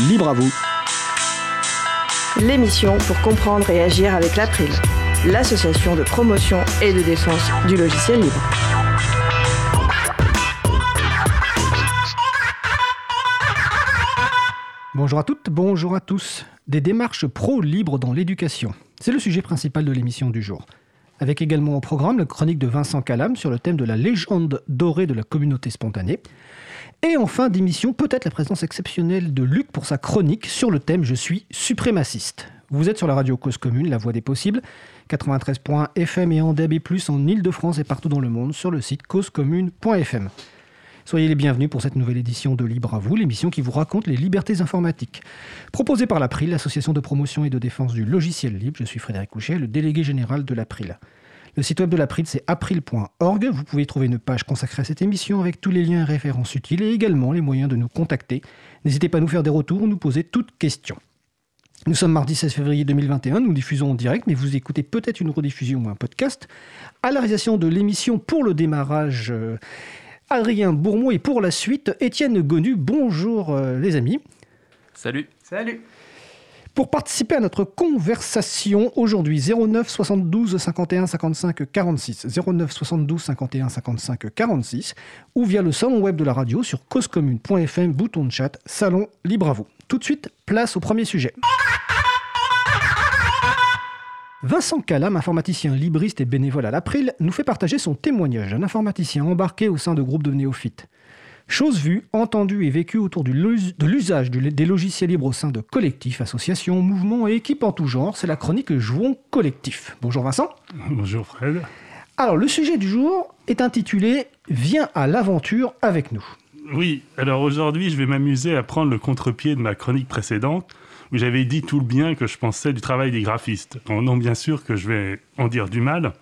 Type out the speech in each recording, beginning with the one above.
Libre à vous. L'émission pour comprendre et agir avec l'April, l'association de promotion et de défense du logiciel libre. Bonjour à toutes, bonjour à tous. Des démarches pro-libres dans l'éducation. C'est le sujet principal de l'émission du jour. Avec également au programme la chronique de Vincent Calam sur le thème de la légende dorée de la communauté spontanée. Et en fin d'émission, peut-être la présence exceptionnelle de Luc pour sa chronique sur le thème Je suis suprémaciste. Vous êtes sur la radio Cause Commune, la voix des possibles, 93.1 FM et en DAB+, en Ile-de-France et partout dans le monde sur le site causecommune.fm. Soyez les bienvenus pour cette nouvelle édition de Libre à vous, l'émission qui vous raconte les libertés informatiques. Proposée par l'April, l'association de promotion et de défense du logiciel libre. Je suis Frédéric Couchet, le délégué général de l'April. Le site web de l'April, c'est april.org. Vous pouvez trouver une page consacrée à cette émission avec tous les liens et références utiles et également les moyens de nous contacter. N'hésitez pas à nous faire des retours ou nous poser toutes questions. Nous sommes mardi 16 février 2021, nous diffusons en direct, mais vous écoutez peut-être une rediffusion ou un podcast. À la réalisation de l'émission pour le démarrage, euh, Adrien Bourmont et pour la suite, Étienne Gonu. Bonjour euh, les amis. Salut. Salut. Pour participer à notre conversation aujourd'hui, 09 72 51 55 46, 09 72 51 55 46, ou via le salon web de la radio sur causecommune.fm, bouton de chat, salon libre à vous. Tout de suite, place au premier sujet. Vincent Calam, informaticien libriste et bénévole à l'April, nous fait partager son témoignage d'un informaticien embarqué au sein de groupes de néophytes. Chose vue, entendue et vécue autour du de l'usage des logiciels libres au sein de collectifs, associations, mouvements et équipes en tout genre, c'est la chronique Jouons collectif. Bonjour Vincent. Bonjour Fred. Alors le sujet du jour est intitulé Viens à l'aventure avec nous. Oui, alors aujourd'hui, je vais m'amuser à prendre le contre-pied de ma chronique précédente où j'avais dit tout le bien que je pensais du travail des graphistes. Non, bien sûr que je vais en dire du mal,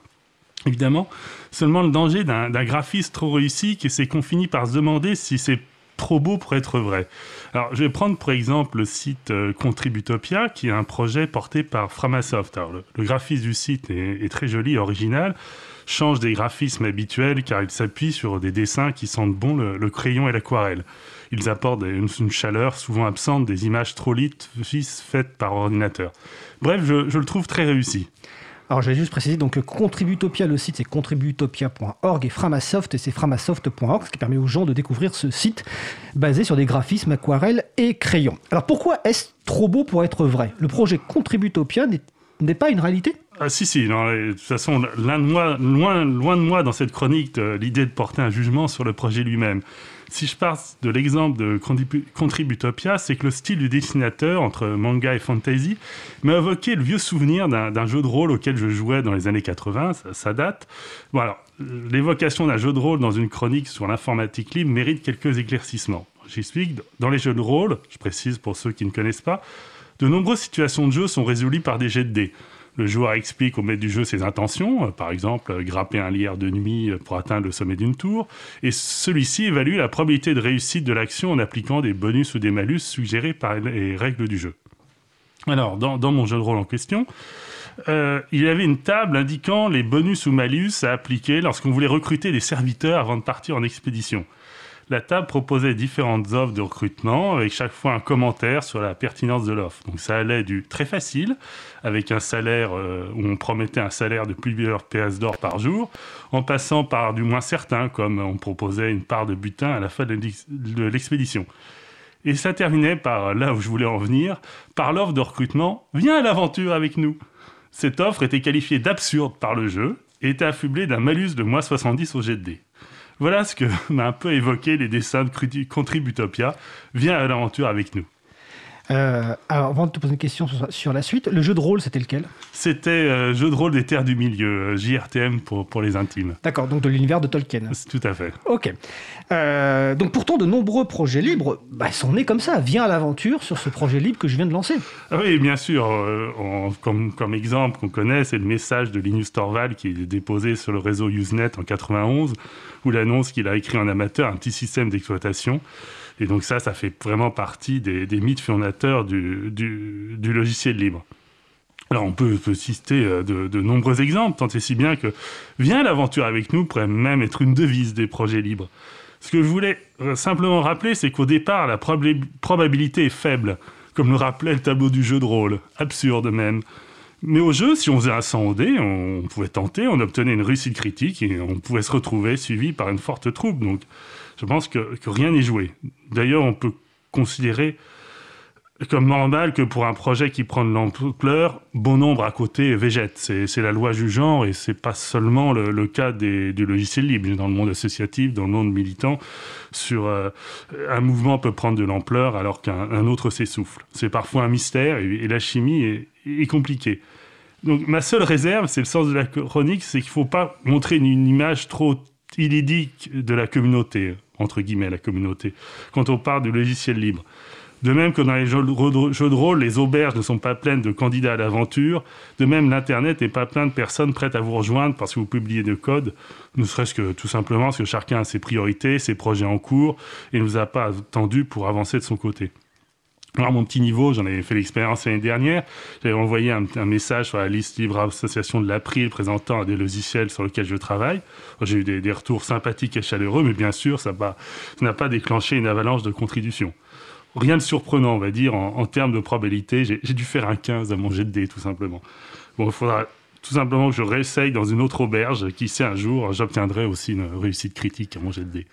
évidemment. Seulement le danger d'un graphiste trop réussi c'est qu'on finit par se demander si c'est trop beau pour être vrai. Alors, je vais prendre pour exemple le site euh, Contributopia, qui est un projet porté par Framasoft. Alors, le, le graphisme du site est, très joli original, change des graphismes habituels car il s'appuie sur des dessins qui sentent bon le, crayon et l'aquarelle. Ils apportent une, chaleur souvent absente des images trop lisses faites par ordinateur. Bref, je le trouve très réussi. Alors je vais juste préciser donc Contributopia, le site c'est contributopia.org et Framasoft c'est framasoft.org, ce qui permet aux gens de découvrir ce site basé sur des graphismes aquarelles et crayons. Alors pourquoi est-ce trop beau pour être vrai? Le projet Contributopia n'est- pas une réalité? Ah si, si, de toute façon, loin de moi, loin, loin de moi dans cette chronique de- l'idée de porter un jugement sur le projet lui-même. Si je pars de l'exemple de Contribu- Contributopia, c'est que le style du dessinateur, entre manga et fantasy, m'a évoqué le vieux souvenir d'un jeu de rôle auquel je jouais dans les années 80, ça, date. L'évocation d'un jeu de rôle dans une chronique sur l'informatique libre mérite quelques éclaircissements. J'explique, dans les jeux de rôle, je précise pour ceux qui ne connaissent pas, de nombreuses situations de jeu sont résolues par des jets de dés. Le joueur explique au maître du jeu ses intentions, euh, par exemple euh, grapper un lierre de nuit euh, pour atteindre le sommet d'une tour, et celui-ci évalue la probabilité de réussite de l'action en appliquant des bonus ou des malus suggérés par les règles du jeu. Alors, dans, mon jeu de rôle en question, il y avait une table indiquant les bonus ou malus à appliquer lorsqu'on voulait recruter des serviteurs avant de partir en expédition. La table proposait différentes offres de recrutement, avec chaque fois un commentaire sur la pertinence de l'offre. Donc ça allait du très facile, avec un salaire euh, où on promettait un salaire de plusieurs PS d'or par jour, en passant par du moins certain, comme on proposait une part de butin à la fin de l'ex- de l'expédition. Et ça terminait par, là où je voulais en venir, par l'offre de recrutement « Viens à l'aventure avec nous ». Cette offre était qualifiée d'absurde par le jeu et était affublée d'un malus de moins 70 au jet de dés. Voilà ce que m'a un peu évoqué les dessins de Contributopia. Viens à l'aventure avec nous. Euh, Alors avant de te poser une question sur, sur la suite, le jeu de rôle c'était lequel? C'était euh, jeu de rôle des terres du milieu, euh, JRTM pour, pour les intimes. D'accord, donc de l'univers de Tolkien. Tout à fait. Ok. Euh, donc pourtant, de nombreux projets libres bah, sont nés comme ça. Viens à l'aventure sur ce projet libre que je viens de lancer. Ah oui, bien sûr. comme, comme exemple qu'on connaît, c'est le message de Linus Torvald qui est déposé sur le réseau Usenet en 91, où il annonce qu'il a écrit en amateur un petit système d'exploitation. Et donc ça, ça fait vraiment partie des, mythes fondateurs du, logiciel libre. Alors on peut, citer euh, de, nombreux exemples, tant et si bien que « Viens l'aventure avec nous » pourrait même être une devise des projets libres. Ce que je voulais euh, simplement rappeler, c'est qu'au départ, la probabilité est faible, comme le rappelait le tableau du jeu de rôle, absurde même. Mais au jeu, si on faisait un 100 au dé, on pouvait tenter, on obtenait une réussite critique et on pouvait se retrouver suivi par une forte troupe. Donc je pense que, rien n'est joué. D'ailleurs, on peut considérer comme normal que pour un projet qui prend de l'ampleur, bon nombre à côté végète. C'est la loi genre et c'est pas seulement le, cas des, du logiciel libre. Dans le monde associatif, dans le monde militant, sur euh, un mouvement peut prendre de l'ampleur alors qu'un autre s'essouffle. C'est parfois un mystère et, la chimie est, compliquée. Donc ma seule réserve, c'est le sens de la chronique, c'est qu'il faut pas montrer une, image trop illidique de la communauté, entre guillemets la communauté, quand on parle du logiciel libre. De même que dans les jeux de rôle, les auberges ne sont pas pleines de candidats à l'aventure. De même, l'Internet n'est pas plein de personnes prêtes à vous rejoindre parce que vous publiez de code, ne serait-ce que tout simplement parce que chacun a ses priorités, ses projets en cours, et ne nous a pas attendu pour avancer de son côté. Alors, mon petit niveau, j'en avais fait l'expérience l'année dernière. J'avais envoyé un, message sur la liste libre association de l'April présentant des logiciels sur lesquels je travaille. J'ai eu des, retours sympathiques et chaleureux, mais bien sûr, ça n'a pas déclenché une avalanche de contributions rien de surprenant, on va dire, en, termes de probabilité. J'ai dû faire un 15 à mon jet de dés, tout simplement. Bon, il faudra tout simplement que je réessaye dans une autre auberge. Qui sait, un jour, j'obtiendrai aussi une réussite critique à mon jet de dés.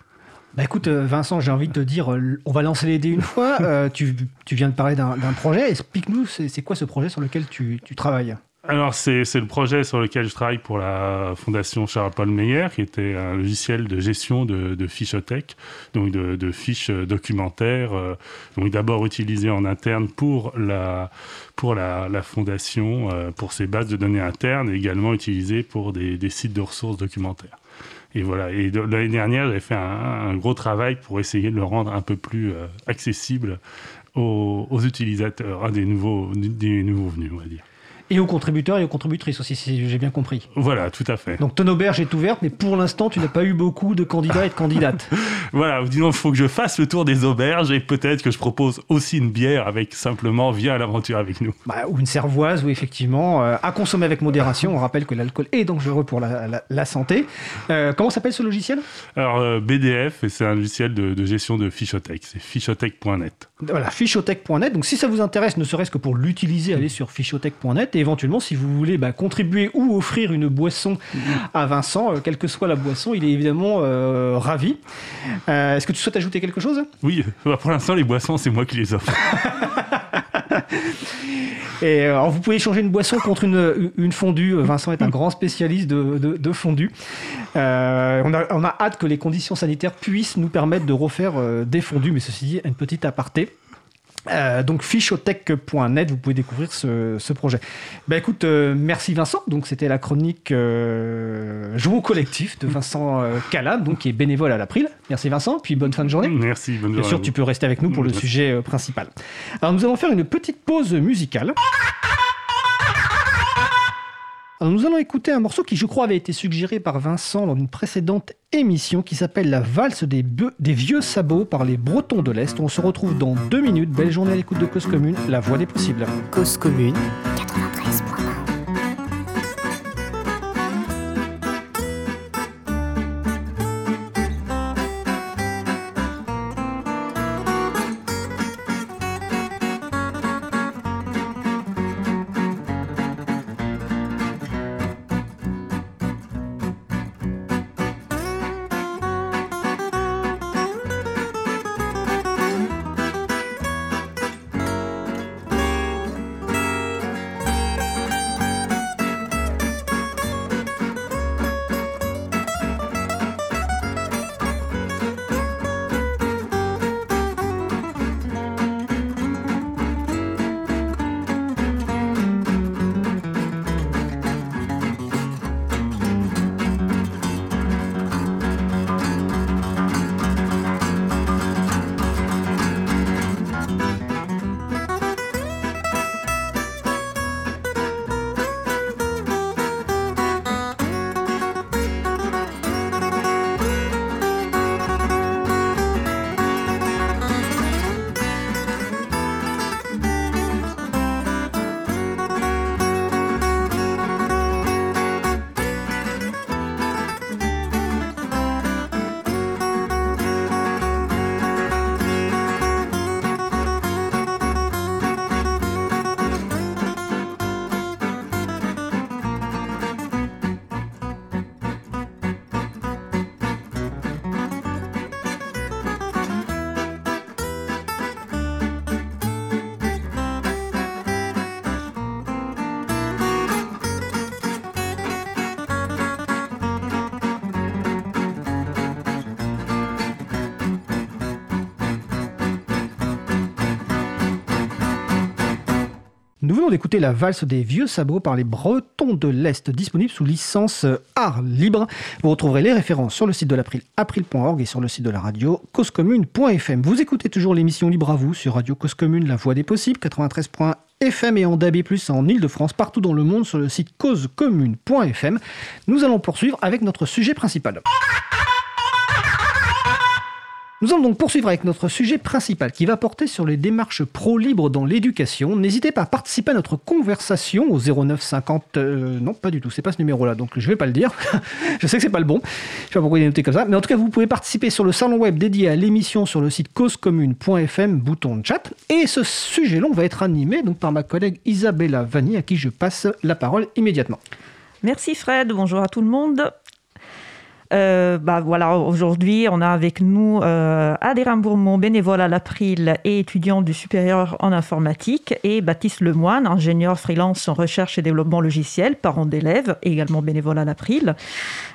Bah écoute, euh, Vincent, j'ai envie de te dire, euh, on va lancer les dés une fois. Euh, tu, tu, viens de parler d'un projet. Explique-nous, c'est quoi ce projet sur lequel tu, tu travailles? Alors, c'est le projet sur lequel je travaille pour la Fondation Charles-Paul Meyer, qui était un logiciel de gestion de, de fichothèque, donc de, fiches documentaires, donc d'abord utilisé en interne pour la, pour la, Fondation, euh, pour ses bases de données internes, et également utilisé pour des, sites de ressources documentaires. Et voilà. Et l'année dernière, j'avais fait un, gros travail pour essayer de le rendre un peu plus euh, accessible aux, utilisateurs, à des nouveaux, des nouveaux venus, on va dire. Et aux contributeurs et aux contributrices aussi, si j'ai bien compris. Voilà, tout à fait. Donc ton auberge est ouverte, mais pour l'instant, tu n'as pas eu beaucoup de candidats et de candidates. voilà, disons, il faut que je fasse le tour des auberges et peut-être que je propose aussi une bière avec simplement viens à l'aventure avec nous. Bah, ou une cervoise, ou effectivement, euh, à consommer avec modération. On rappelle que l'alcool est dangereux pour la, santé. Euh, comment s'appelle ce logiciel? Alors, euh, BDF, c'est un logiciel de, gestion de fichothèque. C'est fichothèque.net. Voilà, fichothèque.net. Donc si ça vous intéresse, ne serait-ce que pour l'utiliser, allez sur fichothèque.net éventuellement, si vous voulez bah, contribuer ou offrir une boisson à Vincent, euh, quelle que soit la boisson, il est évidemment euh, ravi. Euh, est-ce que tu souhaites ajouter quelque chose? Oui, bah, pour l'instant, les boissons, c'est moi qui les offre. Et alors, vous pouvez échanger une boisson contre une, une fondue. Vincent est un grand spécialiste de, de, fondue. on, a, on, a, hâte que les conditions sanitaires puissent nous permettre de refaire des fondues, mais ceci dit, une petite aparté. Euh, donc fichotech.net, vous pouvez découvrir ce, projet. Ben écoute, euh, merci Vincent. Donc c'était la chronique euh, Jouons collectif de Vincent euh, Calam, donc qui est bénévole à l'April. Merci Vincent, puis bonne fin de journée. Merci, bonne Bien sûr, tu peux rester avec nous pour le sujet principal. Alors nous allons faire une petite pause musicale nous allons écouter un morceau qui, je crois, avait été suggéré par Vincent dans une précédente émission qui s'appelle La valse des, des vieux sabots par les Bretons de l'Est. On se retrouve dans deux minutes. Belle journée à l'écoute de Cause Commune, la voix des possibles. Cause Commune d'écouter la valse des vieux sabots par les Bretons de l'Est, disponible sous licence art libre. Vous retrouverez les références sur le site de l'April, april.org et sur le site de la radio, causecommune.fm. Vous écoutez toujours l'émission Libre à vous sur Radio Cause Commune, la voix des possibles, 93.fm et en DAB+, en Ile-de-France, partout dans le monde sur le site causecommune.fm. Nous allons poursuivre avec notre sujet principal. Nous allons donc poursuivre avec notre sujet principal qui va porter sur les démarches pro-libre dans l'éducation. N'hésitez pas à participer à notre conversation au 09 50. Euh, non, pas du tout, c'est pas ce numéro-là, donc je vais pas le dire. je sais que c'est pas le bon. Je sais pas pourquoi il est noté comme ça. Mais en tout cas, vous pouvez participer sur le salon web dédié à l'émission sur le site causecommune.fm, bouton chat. Et ce sujet long va être animé donc par ma collègue Isabella Vanni, à qui je passe la parole immédiatement. Merci Fred, bonjour à tout le monde. Euh, bah voilà, aujourd'hui, on a avec nous euh, Adrien Bourmont, bénévole à l'April et étudiant du supérieur en informatique, et Baptiste Lemoine, ingénieur freelance en recherche et développement logiciel, parent d'élèves, également bénévole à l'April.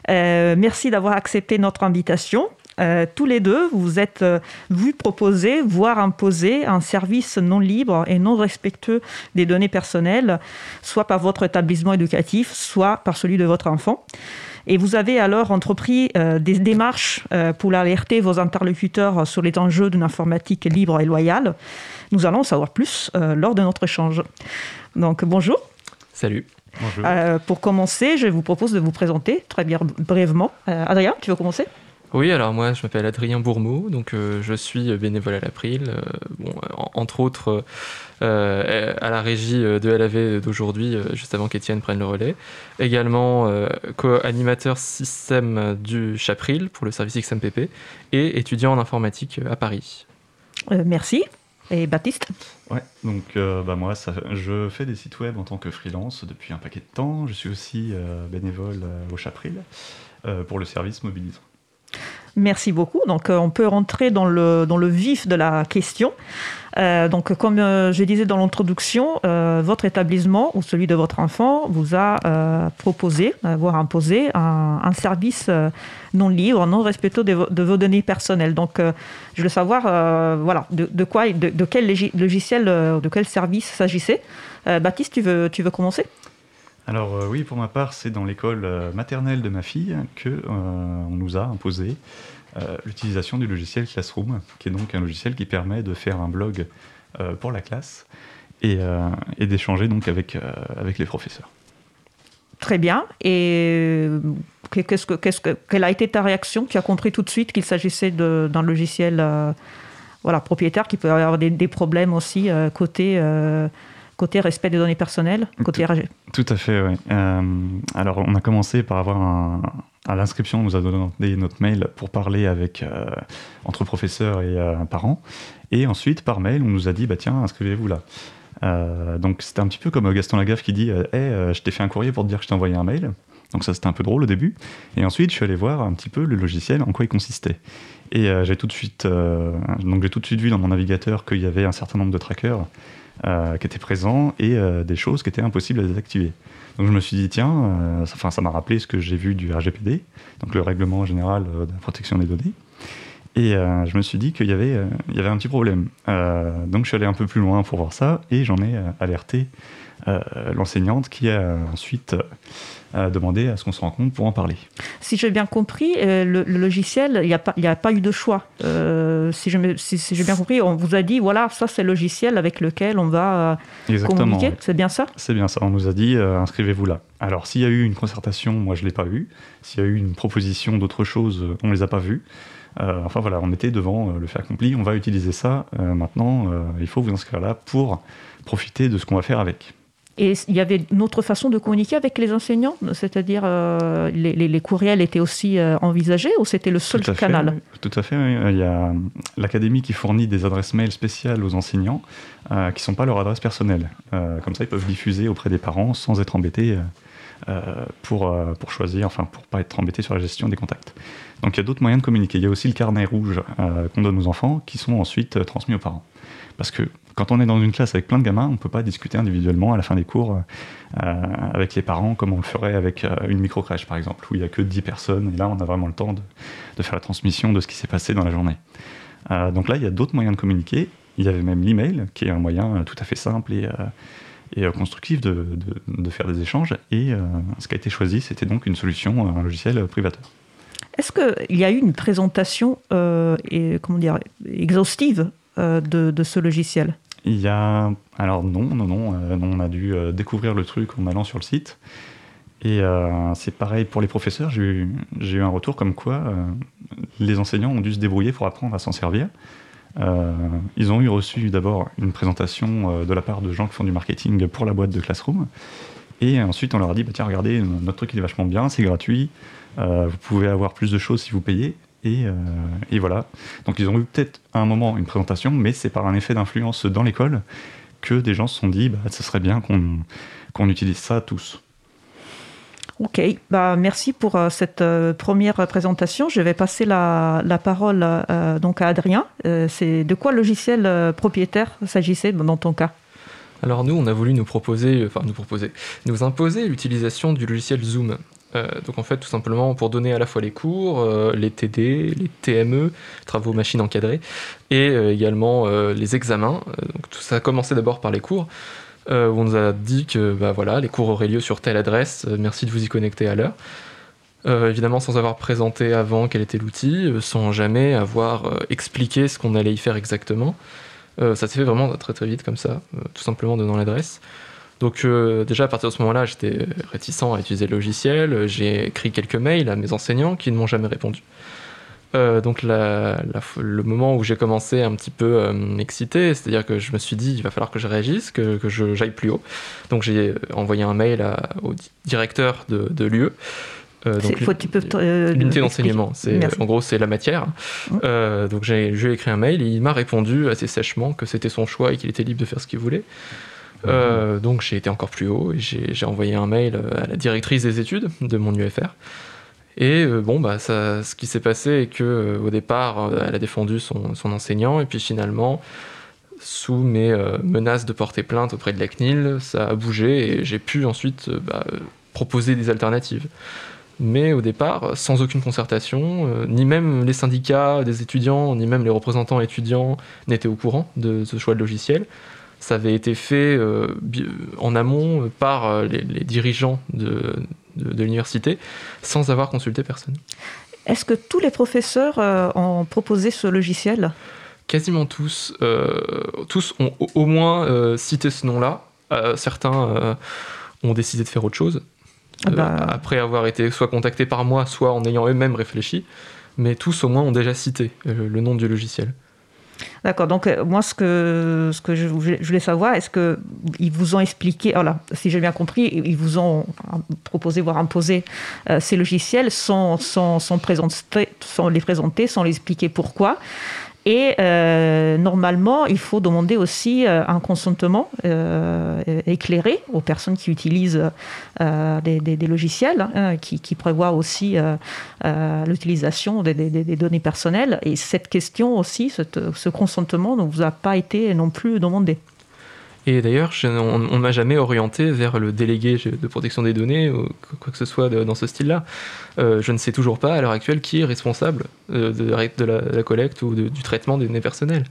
Euh, merci d'avoir accepté notre invitation. Euh, tous les deux, vous êtes euh, proposer, voire imposer un service non libre et non respectueux des données personnelles, soit par votre établissement éducatif, soit par celui de votre enfant. Et vous avez alors entrepris euh, des démarches euh, pour alerter vos interlocuteurs sur les enjeux d'une informatique libre et loyale. Nous allons en savoir plus euh, lors de notre échange. Donc bonjour. Salut. Bonjour. pour commencer, je vous propose de vous présenter très bien brièvement. Adrien, tu veux commencer? Oui, alors moi je m'appelle Adrien Bourmeau, donc je suis bénévole à l'April, bon, entre autres euh, à la régie euh, de LAV d'aujourd'hui, euh, juste avant qu'Étienne prenne le relais. Également co-animateur système du Chapril pour le service XMPP et étudiant en informatique à Paris. merci. Et Baptiste? Ouais, donc bah moi, ça, je fais des sites web en tant que freelance depuis un paquet de temps. Je suis aussi bénévole au Chapril pour le service mobilisant. Merci beaucoup. Donc, on peut rentrer dans le, dans le vif de la question. Euh, donc, comme euh, je disais dans l'introduction, euh, votre établissement ou celui de votre enfant vous a proposé, voire imposé, un, service non libre, non respectueux de, vos données personnelles. Donc, je veux savoir, voilà, de, quoi, de, quel logiciel, de quel service s'agissait. Baptiste, tu veux, tu veux commencer? Alors oui, pour ma part, c'est dans l'école maternelle de ma fille que on nous a imposé euh, l'utilisation du logiciel Classroom, qui est donc un logiciel qui permet de faire un blog euh, pour la classe et, euh, d'échanger donc avec, avec les professeurs. Très bien. Et qu'est-ce que, quelle a été ta réaction? Tu as compris tout de suite qu'il s'agissait d'un logiciel voilà, propriétaire qui peut avoir des problèmes aussi côté côté respect des données personnelles, côté tout, Tout à fait, oui. Euh, alors, on a commencé par avoir un, à l'inscription, on nous a donné notre mail pour parler avec euh, entre professeurs et euh, parents. Et ensuite, par mail, on nous a dit, bah tiens, inscrivez-vous là. donc c'était un petit peu comme Gaston Lagaffe qui dit, hey, je t'ai fait un courrier pour te dire que je t'ai envoyé un mail. Donc ça c'était un peu drôle au début. Et ensuite, je suis allé voir un petit peu le logiciel, en quoi il consistait. Et j'ai tout de suite, donc j'ai tout de suite vu dans mon navigateur qu'il y avait un certain nombre de trackers euh, qui étaient présents et euh, des choses qui étaient impossibles à désactiver. Donc je me suis dit, tiens, euh, enfin, ça m'a rappelé ce que j'ai vu du RGPD, donc le règlement général de la protection des données. Et je me suis dit qu'il y, avait, y avait un petit problème. donc je suis allé un peu plus loin pour voir ça et j'en ai alerté l'enseignante qui a ensuite demander à ce qu'on se rencontre pour en parler. Si j'ai bien compris, euh, le, logiciel, il n'y a, pas, a pas eu de choix. Euh, si j'ai si, bien compris, on vous a dit, voilà, ça c'est le logiciel avec lequel on va euh, communiquer. C'est bien ça? C'est bien ça. On nous a dit, inscrivez-vous là. Alors, s'il y a eu une concertation, moi je ne l'ai pas eu. S'il y a eu une proposition d'autre chose, on ne les a pas vus. enfin voilà, on était devant le fait accompli, on va utiliser ça. maintenant, il faut vous inscrire là pour profiter de ce qu'on va faire avec. Et il y avait une autre façon de communiquer avec les enseignants, c'est-à-dire euh, les, courriels étaient aussi euh, envisagés ou c'était le seul canal? Tout à fait. Il y a l'académie qui fournit des adresses mail spéciales aux enseignants euh, qui ne sont pas leur adresse personnelle. comme ça, ils peuvent diffuser auprès des parents sans être embêtés pour, pour choisir, enfin pour pas être embêtés sur la gestion des contacts. Donc il y a d'autres moyens de communiquer. Il y a aussi le carnet rouge qu'on donne aux enfants qui sont ensuite transmis aux parents. Parce que quand on est dans une classe avec plein de gamins, on ne peut pas discuter individuellement à la fin des cours euh, avec les parents comme on le ferait avec euh, une micro-crèche, par exemple, où il n'y a que 10 personnes. Et là, on a vraiment le temps de, faire la transmission de ce qui s'est passé dans la journée. Euh, donc là, il y a d'autres moyens de communiquer. Il y avait même l'email, qui est un moyen tout à fait simple et, et constructive de, de, faire des échanges. Et ce qui a été choisi, c'était donc une solution, un logiciel privateur. Est-ce qu'il y a eu une présentation et, comment dire, exhaustive de, de, ce logiciel? Il y a... Alors non, non, non, non on a dû découvrir le truc en allant sur le site. Et euh, c'est pareil pour les professeurs, j'ai eu, un retour comme quoi euh, les enseignants ont dû se débrouiller pour apprendre à s'en servir. Euh, ils ont eu reçu d'abord une présentation de la part de gens qui font du marketing pour la boîte de Classroom. Et ensuite, on leur a dit bah, tiens, regardez, notre truc il est vachement bien, c'est gratuit, vous pouvez avoir plus de choses si vous payez. Et, et voilà. Donc, ils ont eu peut-être à un moment une présentation, mais c'est par un effet d'influence dans l'école que des gens se sont dit bah, ce serait bien qu'on utilise ça tous. Ok, bah, merci pour euh, cette euh, première présentation. Je vais passer la, parole euh, donc à Adrien. c'est de quoi logiciel propriétaire s'agissait dans ton cas? Alors nous, on a voulu nous proposer, enfin nous proposer, nous imposer l'utilisation du logiciel Zoom. Donc en fait, tout simplement pour donner à la fois les cours, les TD, les TME, travaux machines encadrés, et également les examens. donc tout ça a commencé d'abord par les cours. Euh, où on nous a dit que bah, voilà, les cours auraient lieu sur telle adresse, euh, merci de vous y connecter à l'heure. Euh, évidemment sans avoir présenté avant quel était l'outil, sans jamais avoir expliqué ce qu'on allait y faire exactement. ça s'est fait vraiment très très vite comme ça, tout simplement donnant l'adresse. Donc déjà à partir de ce moment-là, j'étais réticent à utiliser le logiciel, j'ai écrit quelques mails à mes enseignants qui ne m'ont jamais répondu. Euh, donc le moment où j'ai commencé un petit peu à euh, m'exciter, c'est-à-dire que je me suis dit il va falloir que je réagisse, que, que j'aille plus haut. Donc j'ai envoyé un mail au directeur de, de l'UE. Euh, l'unité d'enseignement, en gros c'est la matière. Mmh. donc j'ai écrit un mail et il m'a répondu assez sèchement que c'était son choix et qu'il était libre de faire ce qu'il voulait. Mmh. donc j'ai été encore plus haut et j'ai envoyé un mail à la directrice des études de mon UFR et euh, bon, bah, ce qui s'est passé est que euh, au départ, euh, elle a défendu son, son, enseignant, et puis finalement, sous mes menaces de porter plainte auprès de la CNIL, ça a bougé et j'ai pu ensuite bah, proposer des alternatives. Mais au départ, sans aucune concertation, ni même les syndicats des étudiants, ni même les représentants étudiants n'étaient au courant de ce choix de logiciel. Ça avait été fait en amont par les, les dirigeants de, de, l'université sans avoir consulté personne. Est-ce que tous les professeurs euh, ont proposé ce logiciel? Quasiment tous. Euh, tous ont au moins euh, cité ce nom-là. certains ont décidé de faire autre chose. Ah bah. après avoir été soit contactés par moi, soit en ayant eux-mêmes réfléchi. Mais tous au moins ont déjà cité le nom du logiciel. D'accord. Donc, euh, moi, ce que, ce que je, voulais savoir, est-ce qu'ils vous ont expliqué, voilà, si j'ai bien compris, ils vous ont proposé, voire imposé euh, ces logiciels sans, sans, sans, présenter, sans les présenter, sans les expliquer pourquoi et euh, normalement, il faut demander aussi euh, un consentement euh, éclairé aux personnes qui utilisent des, logiciels, hein, qui, prévoient aussi l'utilisation des, données personnelles. Et cette question aussi, ce consentement ne vous a pas été non plus demandé. Et d'ailleurs, on ne m'a jamais orienté vers le délégué de protection des données ou quoi que ce soit dans ce style-là. Euh, je ne sais toujours pas à l'heure actuelle qui est responsable euh, de, la, collecte ou du traitement des données personnelles.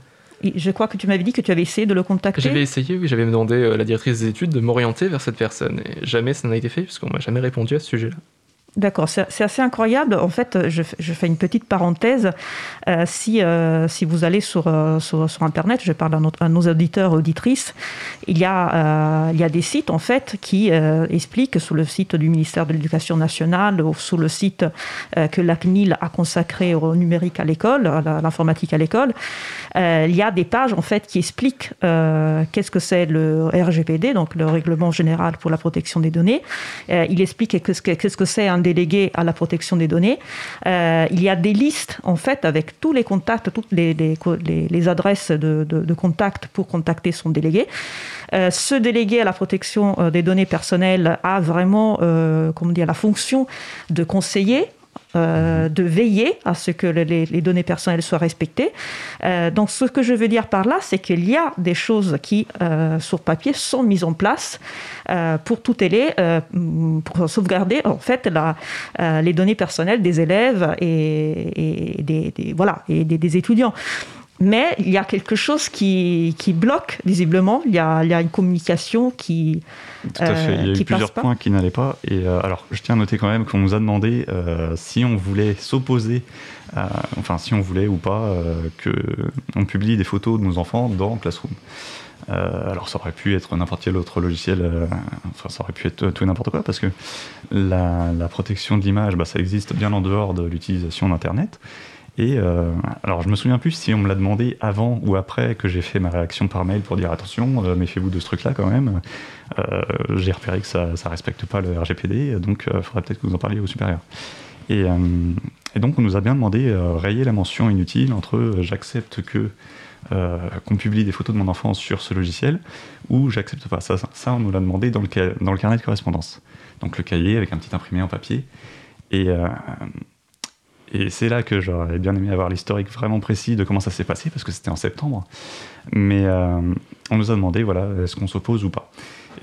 je crois que tu m'avais dit que tu avais essayé de le contacter. J'avais essayé, oui, j'avais demandé à euh, la directrice des études de m'orienter vers cette personne. Et jamais ça n'a été fait, puisqu'on m'a jamais répondu à ce sujet-là. D'accord, c'est assez incroyable. En fait, je, fais une petite parenthèse. Euh, si, euh, si vous allez sur, euh, sur, sur, Internet, je parle à, nos auditeurs auditrices, il y, a, il y a des sites en fait qui expliquent sur le site du ministère de l'Éducation nationale ou sur le site que la CNIL a consacré au numérique à l'école, à l'informatique à l'école, il y a des pages en fait qui expliquent qu'est-ce que c'est le RGPD, donc le Règlement général pour la protection des données. il explique qu'est-ce que c'est un délégué à la protection des données. Euh, il y a des listes, en fait, avec tous les contacts, toutes les, adresses de, de, contact pour contacter son délégué. Euh, ce délégué à la protection euh, des données personnelles a vraiment, comment dire, la fonction de conseiller euh, de veiller à ce que les, données personnelles soient respectées. Euh, donc ce que je veux dire par là, c'est qu'il y a des choses qui, euh, sur papier, sont mises en place pour tout aider, pour sauvegarder en fait les données personnelles des élèves et, des, voilà, et des, étudiants. Mais il y a quelque chose qui, qui bloque, visiblement. Il y, a, il y a une communication qui. Tout à fait. Il y a eu plusieurs points qui n'allaient pas. Et alors, je tiens à noter quand même qu'on nous a demandé si on voulait s'opposer, enfin, si on voulait ou pas, que on publie des photos de nos enfants dans Classroom. Euh, alors ça aurait pu être n'importe quel autre logiciel, euh, enfin ça aurait pu être tout et n'importe quoi, parce que la, protection de l'image, bah, ça existe bien en dehors de l'utilisation d'Internet. Et euh, alors je me souviens plus si on me l'a demandé avant ou après que j'ai fait ma réaction par mail pour dire attention, méfiez-vous de ce truc-là quand même. j'ai repéré que ça ne respecte pas le RGPD, donc il faudrait peut-être que vous en parliez au supérieur. Et, donc on nous a bien demandé rayer la mention inutile entre j'accepte que euh, qu'on publie des photos de mon enfant sur ce logiciel ou j'accepte pas. Ça, ça, on nous l'a demandé dans le, dans le carnet de correspondance. Donc le cahier avec un petit imprimé en papier. Et, euh, et c'est là que j'aurais bien aimé avoir l'historique vraiment précis de comment ça s'est passé, parce que c'était en septembre. Mais euh, on nous a demandé, voilà, est-ce qu'on s'oppose ou pas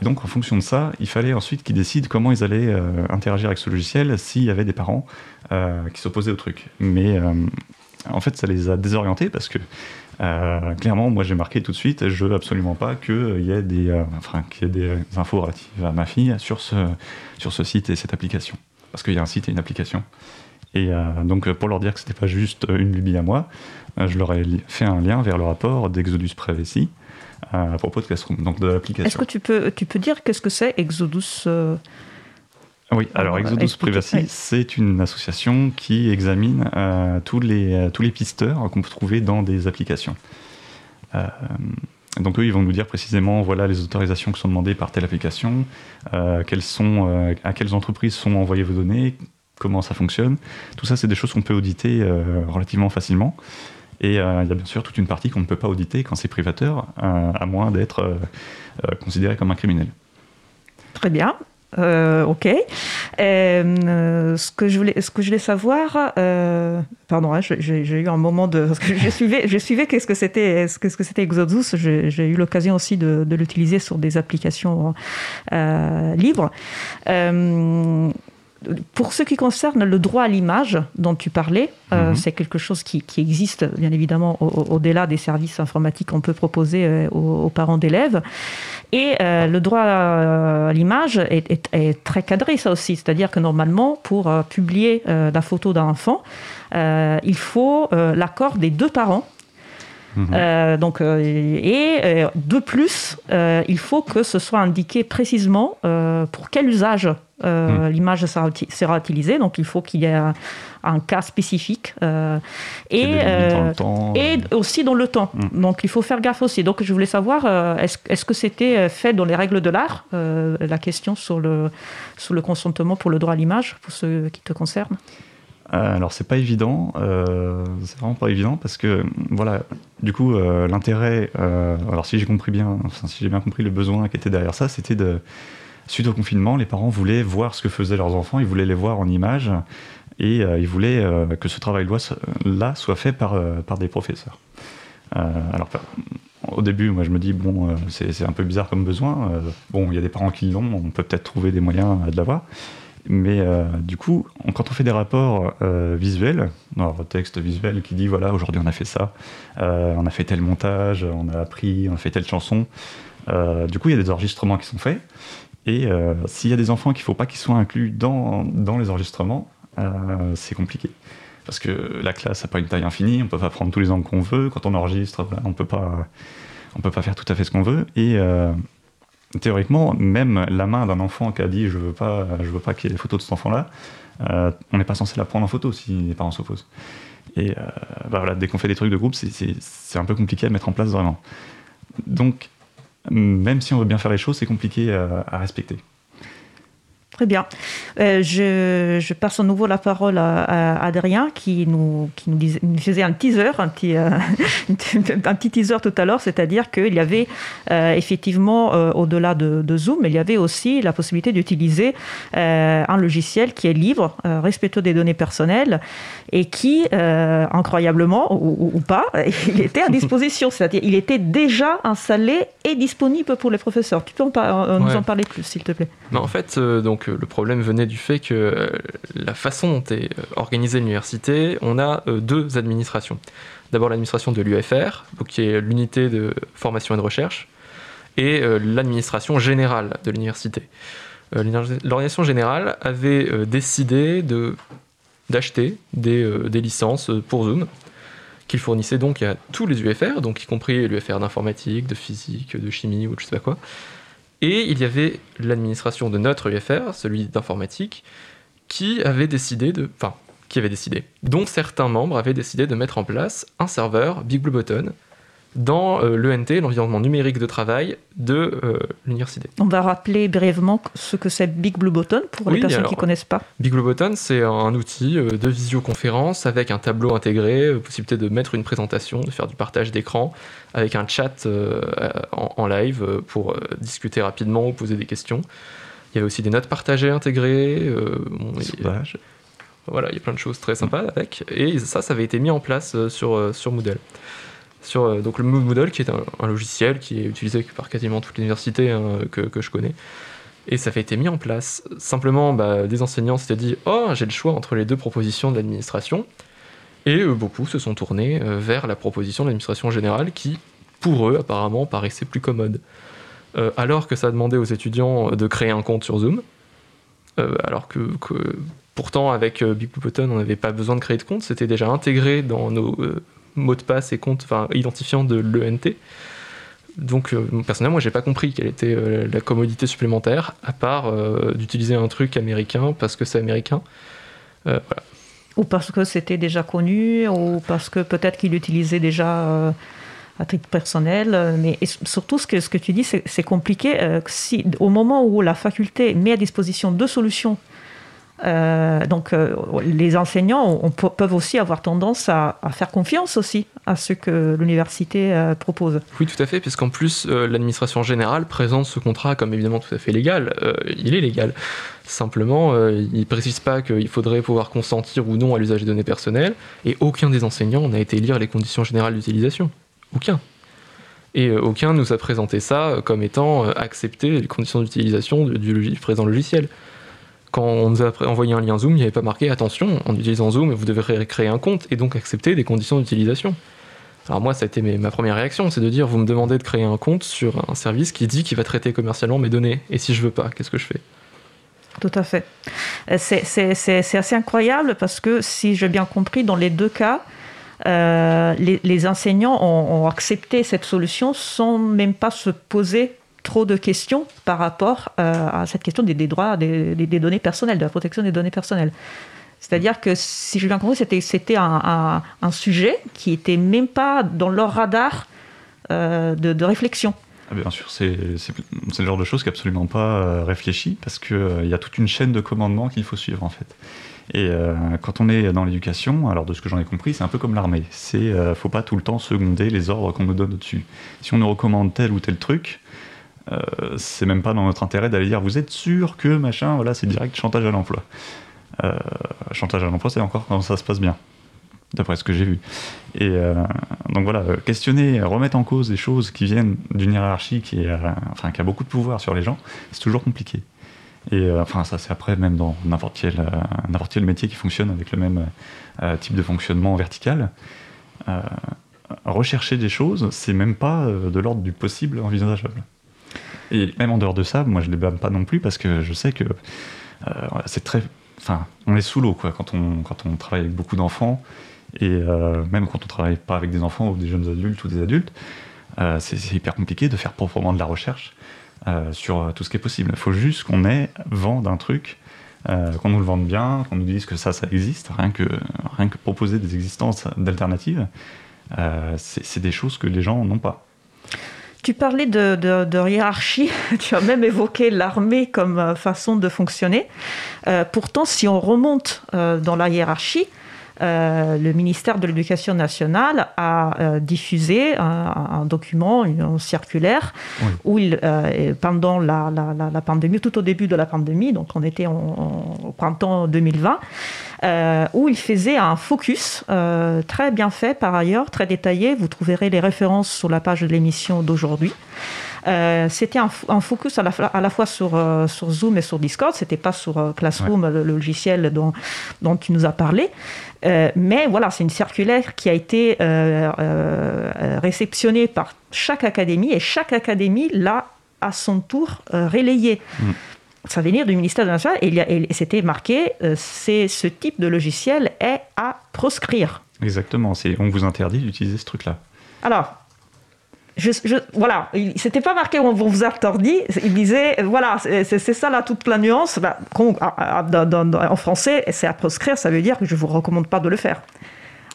Et donc en fonction de ça, il fallait ensuite qu'ils décident comment ils allaient interagir avec ce logiciel s'il y avait des parents qui s'opposaient au truc. Mais en fait, ça les a désorientés parce que euh, clairement, moi j'ai marqué tout de suite, je veux absolument pas qu'il y ait des, euh, infos relatives à ma fille sur ce site et cette application. Parce qu'il y a un site et une application. Et euh, donc pour leur dire que c'était pas juste une lubie à moi, je leur ai fait un lien vers le rapport d'Exodus Privacy à propos de Classroom, donc de l'application. Est-ce que tu peux, tu peux dire qu'est-ce que c'est Exodus oui, alors Exodus Privacy, c'est une association qui examine euh, tous, les, euh, tous les pisteurs qu'on peut trouver dans des applications. Euh, donc eux, ils vont nous dire précisément, voilà les autorisations qui sont demandées par telle application, quelles sont, à quelles entreprises sont envoyées vos données, comment ça fonctionne. Tout ça, c'est des choses qu'on peut auditer relativement facilement. Et il y a bien sûr toute une partie qu'on ne peut pas auditer quand c'est privateur, à moins d'être considéré comme un criminel. Très bien. Euh, ok. Euh, ce, que je voulais, ce que je voulais savoir, euh, pardon, hein, j'ai eu un moment de. Parce que je suivais, je suivais qu'est-ce que c'était ce que c'était Exodus. J'ai eu l'occasion aussi de, de l'utiliser sur des applications libres pour ce qui concerne le droit à l'image dont tu parlais, euh, mhm. c'est quelque chose qui, existe bien évidemment au-delà des services informatiques qu'on peut proposer euh, aux, parents d'élèves. Et euh, le droit à l'image est, très cadré, ça aussi. C'est-à-dire que normalement, pour publier la photo d'un enfant, il faut l'accord des deux parents mhm. donc, et de plus, il faut que ce soit indiqué précisément pour quel usage euh, hmm. l'image sera, utilisée, donc il faut qu'il y ait un, cas spécifique euh, et, euh, et aussi dans le temps. Hmm. Donc il faut faire gaffe aussi. Donc je voulais savoir, est-ce que c'était fait dans les règles de l'art, la question sur le, sur le consentement pour le droit à l'image, pour ceux qui te concernent? Alors c'est pas évident, c'est vraiment pas évident parce que voilà, du coup l'intérêt, alors si j'ai compris bien, si j'ai bien compris le besoin qui était derrière ça, c'était de suite au confinement, les parents voulaient voir ce que faisaient leurs enfants, ils voulaient les voir en images et euh, ils voulaient euh, que ce travail-là soit fait par, euh, par des professeurs. alors, au début, moi je me dis, bon, c'est un peu bizarre comme besoin. bon, il y a des parents qui l'ont, on peut peut-être trouver des moyens de l'avoir. Mais du coup, quand on fait des rapports visuels, votre texte visuel qui dit voilà, aujourd'hui on a fait ça, on a fait tel montage, on a appris, on a fait telle chanson, du coup il y a des enregistrements qui sont faits. Et euh, s'il y a des enfants qu'il ne faut pas qu'ils soient inclus dans, les enregistrements, euh, c'est compliqué. Parce que la classe n'a pas une taille infinie, on ne peut pas prendre tous les angles qu'on veut. Quand on enregistre, on ne peut pas faire tout à fait ce qu'on veut. Euh, théoriquement, même la main d'un enfant qui a dit je veux pas, je veux pas qu'il y ait des photos de cet enfant-là, on n'est pas censé la prendre en photo si les parents s'opposent. Et bah voilà, dès qu'on fait des trucs de groupe, c'est un peu compliqué à mettre en place vraiment. Donc même si on veut bien faire les choses, c'est compliqué à, respecter. Très bien. Euh, je, passe à nouveau la parole à, Adrien qui, nous, qui nous, faisait un teaser, un petit, euh, un petit teaser tout à l'heure, c'est-à-dire qu'il y avait euh, effectivement, au-delà de, Zoom, il y avait aussi la possibilité d'utiliser un logiciel qui est libre, respectueux des données personnelles et qui, incroyablement ou, pas, il était à disposition, c'est-à-dire il était déjà installé et disponible pour les professeurs. Tu peux nous en parler plus, s'il te plaît? Mais En fait, donc le problème venait du fait que euh, la façon dont est euh, organisée l'université, on a euh, deux administrations. D'abord l'administration de l'UFR, qui est l'unité de formation et de recherche, et l'administration générale de l'université. L'organisation générale avait décidé d'acheter des, licences pour Zoom qu'il fournissait donc à tous les UFR, donc y compris l'UFR d'informatique, de physique, de chimie ou je sais pas quoi. Et il y avait l'administration de notre UFR, celui d'informatique, qui avait décidé de, enfin, qui avait décidé, dont certains membres avaient décidé de mettre en place un serveur Big Blue Button dans euh, l'ENT, l'environnement numérique de travail de euh, l'université. On va rappeler brièvement ce que c'est Big Blue Button pour les personnes qui ne connaissent pas. Big Blue Button, c'est un outil euh, de visioconférence avec un tableau intégré, possibilité de mettre une présentation, de faire du partage d'écran, avec un chat en, live pour discuter rapidement ou poser des questions. Il y avait aussi des notes partagées intégrées. voilà, il y a plein de choses très sympas avec. Et ça, ça avait été mis en place sur, sur Moodle sur euh, donc le Moodle, qui est un, logiciel qui est utilisé par quasiment toutes les universités hein, que, je connais. Et ça avait été mis en place. Simplement, bah, des enseignants s'étaient dit Oh, j'ai le choix entre les deux propositions de l'administration. Et euh, beaucoup se sont tournés euh, vers la proposition de l'administration générale qui, pour eux, apparemment, paraissait plus commode. alors que ça demandait aux étudiants de créer un compte sur Zoom. alors que, pourtant, avec Big Blue on n'avait pas besoin de créer de compte, c'était déjà intégré dans nos mot de passe et compte, enfin identifiant de l'ENT. Donc euh, personnellement, moi j'ai pas compris quelle était euh, la commodité supplémentaire, à part euh, d'utiliser un truc américain parce que c'est américain. Ou parce que c'était déjà connu, ou parce que peut-être qu'il utilisait déjà à titre personnel. Mais surtout, ce que, ce que tu dis, c'est compliqué. si, au moment où la faculté met à disposition deux solutions euh, donc, euh, les enseignants peuvent aussi avoir tendance à, faire confiance aussi à ce que l'université euh, propose. Oui, tout à fait, puisqu'en plus, l'administration générale présente ce contrat comme évidemment tout à fait légal. il est légal. Simplement, il ne précise pas qu'il faudrait pouvoir consentir ou non à l'usage des données personnelles, et aucun des enseignants n'a été lire les conditions générales d'utilisation. Aucun. Et aucun nous a présenté ça comme étant accepter les conditions d'utilisation du présent logiciel quand on nous a envoyé un lien Zoom, il n'y avait pas marqué attention, en utilisant Zoom, vous devrez créer un compte et donc accepter des conditions d'utilisation. Alors moi, ça a été ma première réaction, c'est de dire vous me demandez de créer un compte sur un service qui dit qu'il va traiter commercialement mes données. Et si je veux pas, qu'est-ce que je fais? Tout à fait. Euh, c'est assez incroyable parce que si j'ai bien compris, dans les deux cas, euh, les, enseignants ont, accepté cette solution sans même pas se poser trop de questions par rapport euh, à cette question des, droits, des, données personnelles, de la protection des données personnelles. C'est-à-dire que, si je bien compris, c'était, c'était un, sujet qui n'était même pas dans leur radar euh, de, réflexion. Ah, bien sûr, c'est, le genre de choses qui n'est absolument pas euh, réfléchi, parce qu'il y a toute une chaîne de commandements qu'il faut suivre, en fait. Et quand on est dans l'éducation, alors de ce que j'en ai compris, c'est un peu comme l'armée. C'est ne faut pas tout le temps seconder les ordres qu'on nous donne au-dessus. Si on nous recommande tel ou tel truc, euh, c'est même pas dans notre intérêt d'aller dire vous êtes sûr que machin, voilà, c'est direct chantage à l'emploi. Euh, chantage à l'emploi, c'est encore quand ça se passe bien, d'après ce que j'ai vu. Et euh, donc voilà, questionner, remettre en cause des choses qui viennent d'une hiérarchie qui, a beaucoup de pouvoir sur les gens, c'est toujours compliqué. Et enfin, ça, c'est après, même dans n'importe quel métier qui fonctionne avec le même type de fonctionnement vertical. rechercher des choses, c'est même pas de l'ordre du possible envisageable. Et même en dehors de ça, moi je les blâme pas non plus parce que je sais que euh, c'est très. Enfin, on est sous l'eau quand on, quand on travaille avec beaucoup d'enfants et euh, même quand on travaille pas avec des enfants ou des jeunes adultes ou des adultes, euh, c'est hyper compliqué de faire proprement de la recherche sur tout ce qui est possible. Il faut juste qu'on ait vent d'un truc, qu'on nous le vende bien, qu'on nous dise que ça, ça existe, rien que, rien que proposer des existences d'alternatives, c'est des choses que les gens n'ont pas. Tu parlais de, hiérarchie, tu as même évoqué l'armée comme euh, façon de fonctionner. Euh, pourtant, si on remonte euh, dans la hiérarchie, le ministère de l'Éducation nationale a diffusé un, document, une, circulaire, où il, pendant la, pandémie, tout au début de la pandémie, donc on était au printemps 2020, où il faisait un focus très bien fait par ailleurs, très détaillé. Vous trouverez les références sur la page de l'émission d'aujourd'hui. c'était un, focus à la, à la fois sur, sur Zoom et sur Discord. C'était pas sur Classroom, le, logiciel dont, dont tu nous as parlé. mais voilà, c'est une circulaire qui a été réceptionnée par chaque académie et chaque académie l'a à son tour relayée. Mm ça venir du ministère de l'Intérieur et, et c'était marqué euh, c'est ce type de logiciel est à proscrire. Exactement, c'est on vous interdit d'utiliser ce truc-là. Alors, je, je, voilà, c'était pas marqué on vous interdit, il disait voilà, c'est ça là toute la nuance. Bah, en français, c'est à proscrire, ça veut dire que je vous recommande pas de le faire.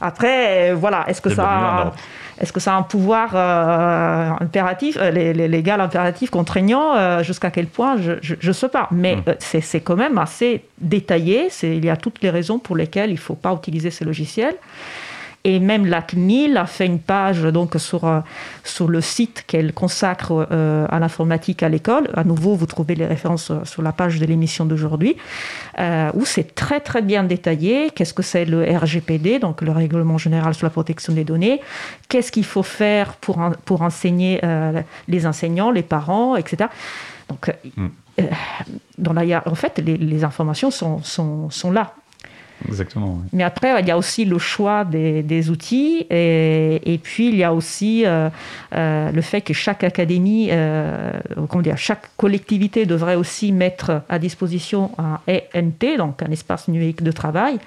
Après, voilà, est-ce que ça. Est-ce que ça a un pouvoir euh, impératif, euh, légal impératif, contraignant euh, Jusqu'à quel point Je ne sais pas. Mais hmm. c'est quand même assez détaillé. Il y a toutes les raisons pour lesquelles il ne faut pas utiliser ces logiciels. Et même la CNIL a fait une page donc sur, euh, sur le site qu'elle consacre euh, à l'informatique à l'école. À nouveau, vous trouvez les références euh, sur la page de l'émission d'aujourd'hui, où c'est très très bien détaillé. Qu'est-ce que c'est le RGPD, donc le Règlement général sur la protection des données? Qu'est-ce qu'il faut faire pour, pour enseigner les enseignants, les parents, etc. Donc, mm. dans la, en fait, les, les informations sont, sont, sont là. Exactement. Mais après, il y a aussi le choix des, outils et, puis il y a aussi euh, euh, le fait que chaque académie, euh, comment dire, chaque collectivité devrait aussi mettre à disposition un ENT, donc un espace numérique de travail.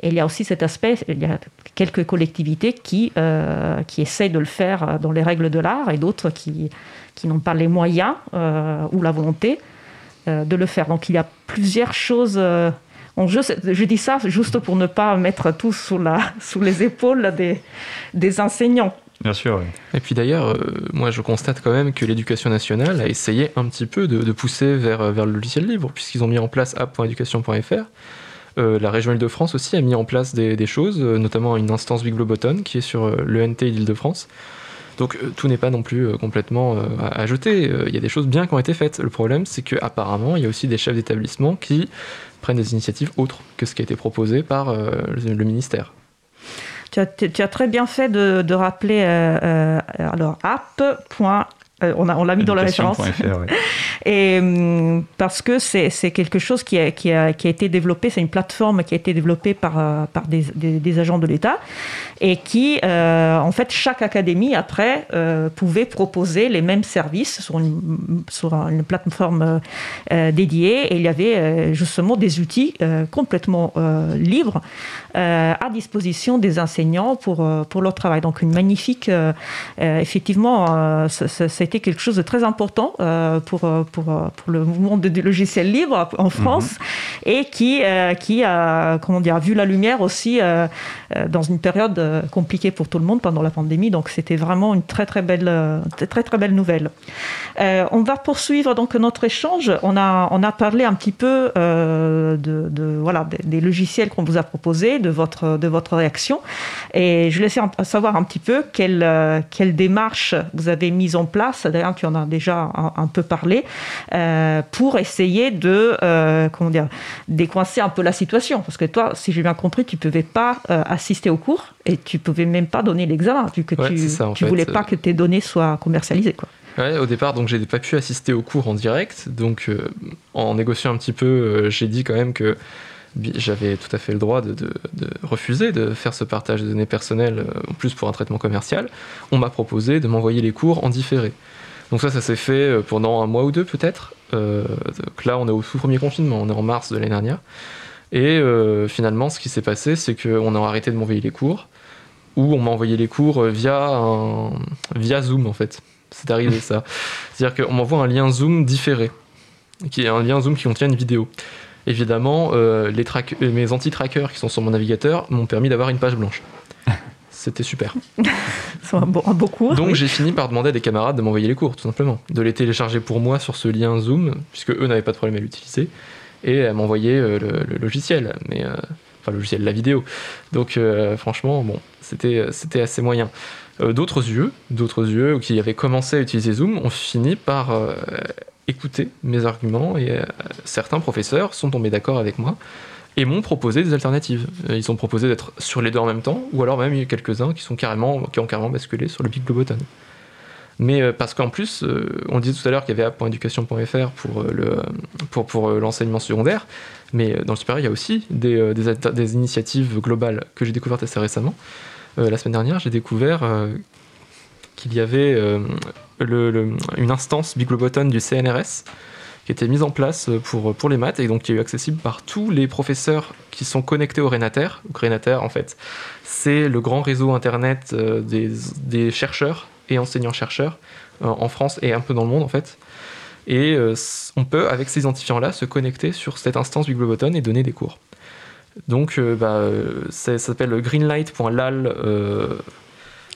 Et il y a aussi cet aspect, il y a quelques collectivités qui, qui essayent de le faire dans les règles de l'art et d'autres qui, qui n'ont pas les moyens ou la volonté de le faire. Donc il y a plusieurs choses je, dis ça juste pour ne pas mettre tout sous, la, sous les épaules des, des enseignants. Bien sûr. Et puis d'ailleurs, euh, moi je constate quand même que l'éducation nationale a essayé un petit peu de, pousser vers, vers le logiciel libre, puisqu'ils ont mis en place app.education.fr. Euh, la région Île-de-France aussi a mis en place des, des choses, euh, notamment une instance Bigloboton qui est sur l'ENT d'Île-de-France. Donc tout n'est pas non plus complètement à, jeter. Il y a des choses bien qui ont été faites. Le problème, c'est qu'apparemment, il y a aussi des chefs d'établissement qui prennent des initiatives autres que ce qui a été proposé par euh, le ministère. Tu as, très bien fait de, rappeler euh, euh, alors. Euh, on l'a mis dans la référence. Et hum, parce que c'est quelque chose qui a, qui, a, été développé, c'est une plateforme qui a été développée par, euh, des, agents de l'État et qui, euh, en fait, chaque académie après pouvait proposer les mêmes services sur une, sur une plateforme dédiée et il y avait justement des outils complètement libres à disposition des enseignants pour, pour leur travail. Donc une magnifique, effectivement, c'est été quelque chose de très important euh, pour, euh, pour, euh, pour, le mouvement du logiciel libre en France mhm. et qui, qui a comment dire, vu la lumière aussi dans une période compliquée pour tout le monde pendant la pandémie. Donc c'était vraiment une très très belle, très, très belle nouvelle. on va poursuivre donc notre échange. On a, on a parlé un petit peu de, de, voilà, des, logiciels qu'on vous a proposés, de votre, de votre réaction. Et je laissais savoir un petit peu quelle, quelle démarche vous avez mise en place d'ailleurs tu en as déjà un, peu parlé, euh, pour essayer de euh, comment dire, décoincer un peu la situation. Parce que toi, si j'ai bien compris, tu ne pouvais pas euh, assister au cours et tu ne pouvais même pas donner l'examen, vu que tu ne voulais pas que tes données soient commercialisées. Quoi. Ouais, au départ, donc j'ai pas pu assister au cours en direct. Donc, en négociant un petit peu, j'ai dit quand même que j'avais tout à fait le droit de, refuser de faire ce partage de données personnelles, en plus pour un traitement commercial. On m'a proposé de m'envoyer les cours en différé. Donc ça, ça s'est fait euh, pendant un mois ou deux peut-être. Euh, donc là, on est au tout premier confinement, on est en mars de l'année dernière. Et euh, finalement, ce qui s'est passé, c'est qu'on a arrêté de m'envoyer les cours, ou on m'a envoyé les cours via, via Zoom en fait. C'est arrivé ça. C'est-à-dire qu'on m'envoie un lien Zoom différé, qui est un lien Zoom qui contient une vidéo. Évidemment, les mes anti-trackers qui sont sur mon navigateur m'ont permis d'avoir une page blanche. C'était super. C'est un, beau, cours. Donc j'ai fini par demander à des camarades de m'envoyer les cours, tout simplement. De les télécharger pour moi sur ce lien Zoom, puisque eux n'avaient pas de problème à l'utiliser, et à m'envoyer euh, le, logiciel, mais euh, enfin le logiciel, la vidéo. Donc euh, franchement, bon, c'était c'était assez moyen. d'autres yeux, d'autres yeux qui avaient commencé à utiliser Zoom, ont fini par écouter mes arguments, et certains professeurs sont tombés d'accord avec moi et m'ont proposé des alternatives. Euh, ils ont proposé d'être sur les deux en même temps, ou alors même quelques-uns qui, sont carrément, qui ont carrément basculé sur le Big Globoton. Mais parce qu'en plus, on disait tout à l'heure qu'il y avait app.education.fr pour pour, l'enseignement secondaire, mais dans le supérieur, il y a aussi des initiatives globales que j'ai découvertes assez récemment. la semaine dernière, j'ai découvert qu'il y avait le, une instance Bigloboton du CNRS qui était mise en place pour, pour les maths et donc qui est accessible par tous les professeurs qui sont connectés au Renater. Renater, en fait, c'est le grand réseau internet euh, des, chercheurs et enseignants-chercheurs euh, en France et un peu dans le monde, en fait. Et euh, on peut, avec ces identifiants-là, se connecter sur cette instance Biblioboton et donner des cours. Donc, bah, ça s'appelle greenlight.lal. Euh,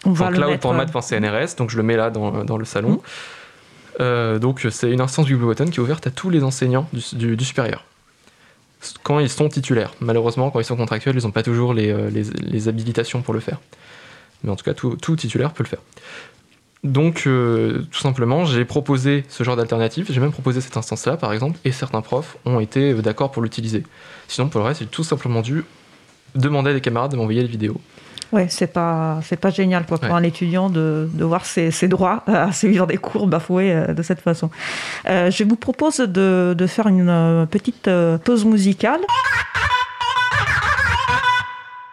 cloud.mat.cnrs, donc je le mets là dans, dans le salon. Mmh. Euh, donc c'est une instance Biblioboton qui est ouverte à tous les enseignants du, supérieur. Quand ils sont titulaires. Malheureusement, quand ils sont contractuels, ils n'ont pas toujours euh, les, les, habilitations pour le faire. Mais en tout cas, tout, tout titulaire peut le faire. Donc, euh, tout simplement, j'ai proposé ce genre d'alternative. J'ai même proposé cette instance-là, par exemple, et certains profs ont été d'accord pour l'utiliser. Sinon, pour le reste, j'ai tout simplement dû demander à des camarades de m'envoyer les vidéos. Ouais, c'est pas c'est pas génial quoi, pour un étudiant de, de voir ses, ses, droits à suivre des cours bafoués euh, de cette façon. Euh, je vous propose de, de faire une euh, petite pause musicale.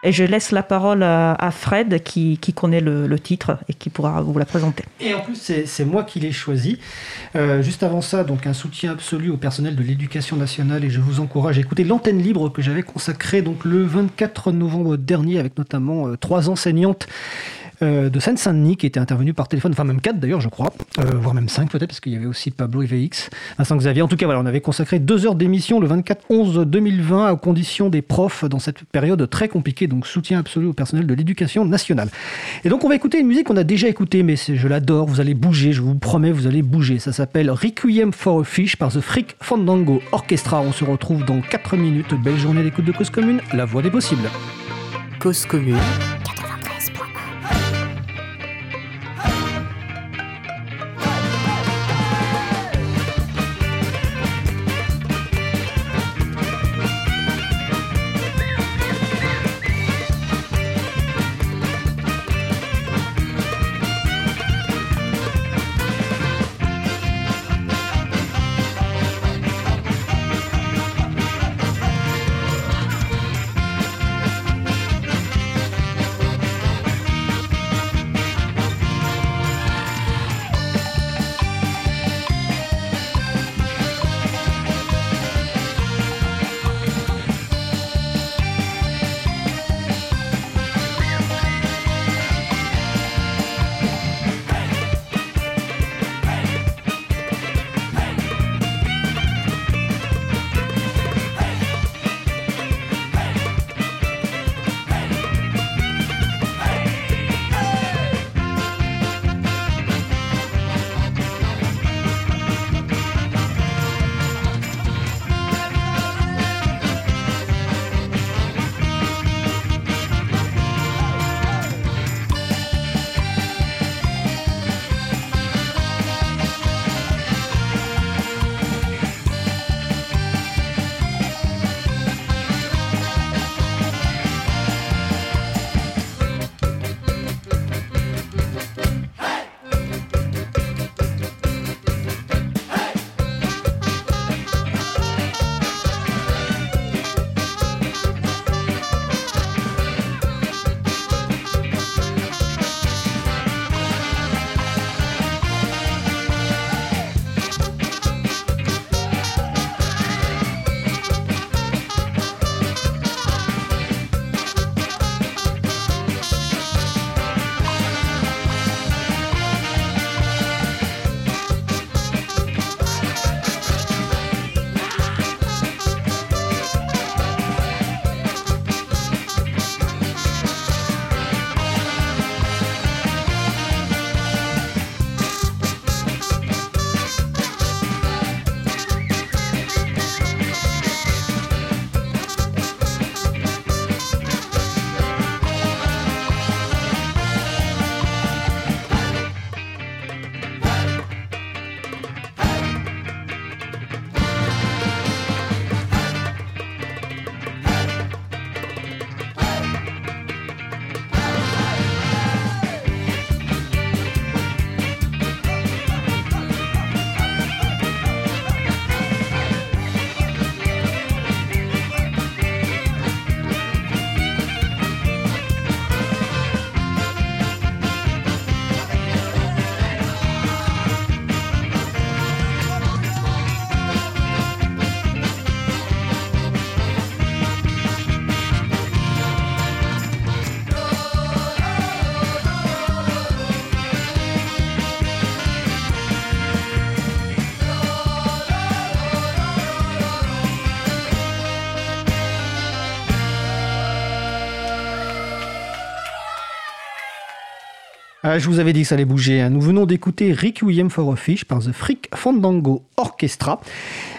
Et je laisse la parole à Fred qui, connaît le, titre et qui pourra vous la présenter. Et en plus, c'est moi qui l'ai choisi. Euh, juste avant ça, donc un soutien absolu au personnel de l'éducation nationale et je vous encourage à écouter l'antenne libre que j'avais consacrée donc le 24 novembre dernier avec notamment euh, trois enseignantes euh, de Seine-Saint-Denis qui était intervenu par téléphone, enfin même quatre d'ailleurs je crois, euh, voire même cinq peut-être parce qu'il y avait aussi Pablo IVX, Vincent Xavier. En tout cas voilà, on avait consacré deux heures d'émission le 24-11-2020 aux conditions des profs dans cette période très compliquée, donc soutien absolu au personnel de l'éducation nationale. Et donc on va écouter une musique qu'on a déjà écoutée, mais je l'adore, vous allez bouger, je vous promets, vous allez bouger. Ça s'appelle Requiem for a Fish par The Freak Fandango Orchestra. On se retrouve dans 4 minutes. Belle journée d'écoute de Cause Commune, la voix des possibles. Cause Commune Ah, je vous avais dit que ça allait bouger. Hein. Nous venons d'écouter Requiem for a Fish par The Freak Fandango Orchestra.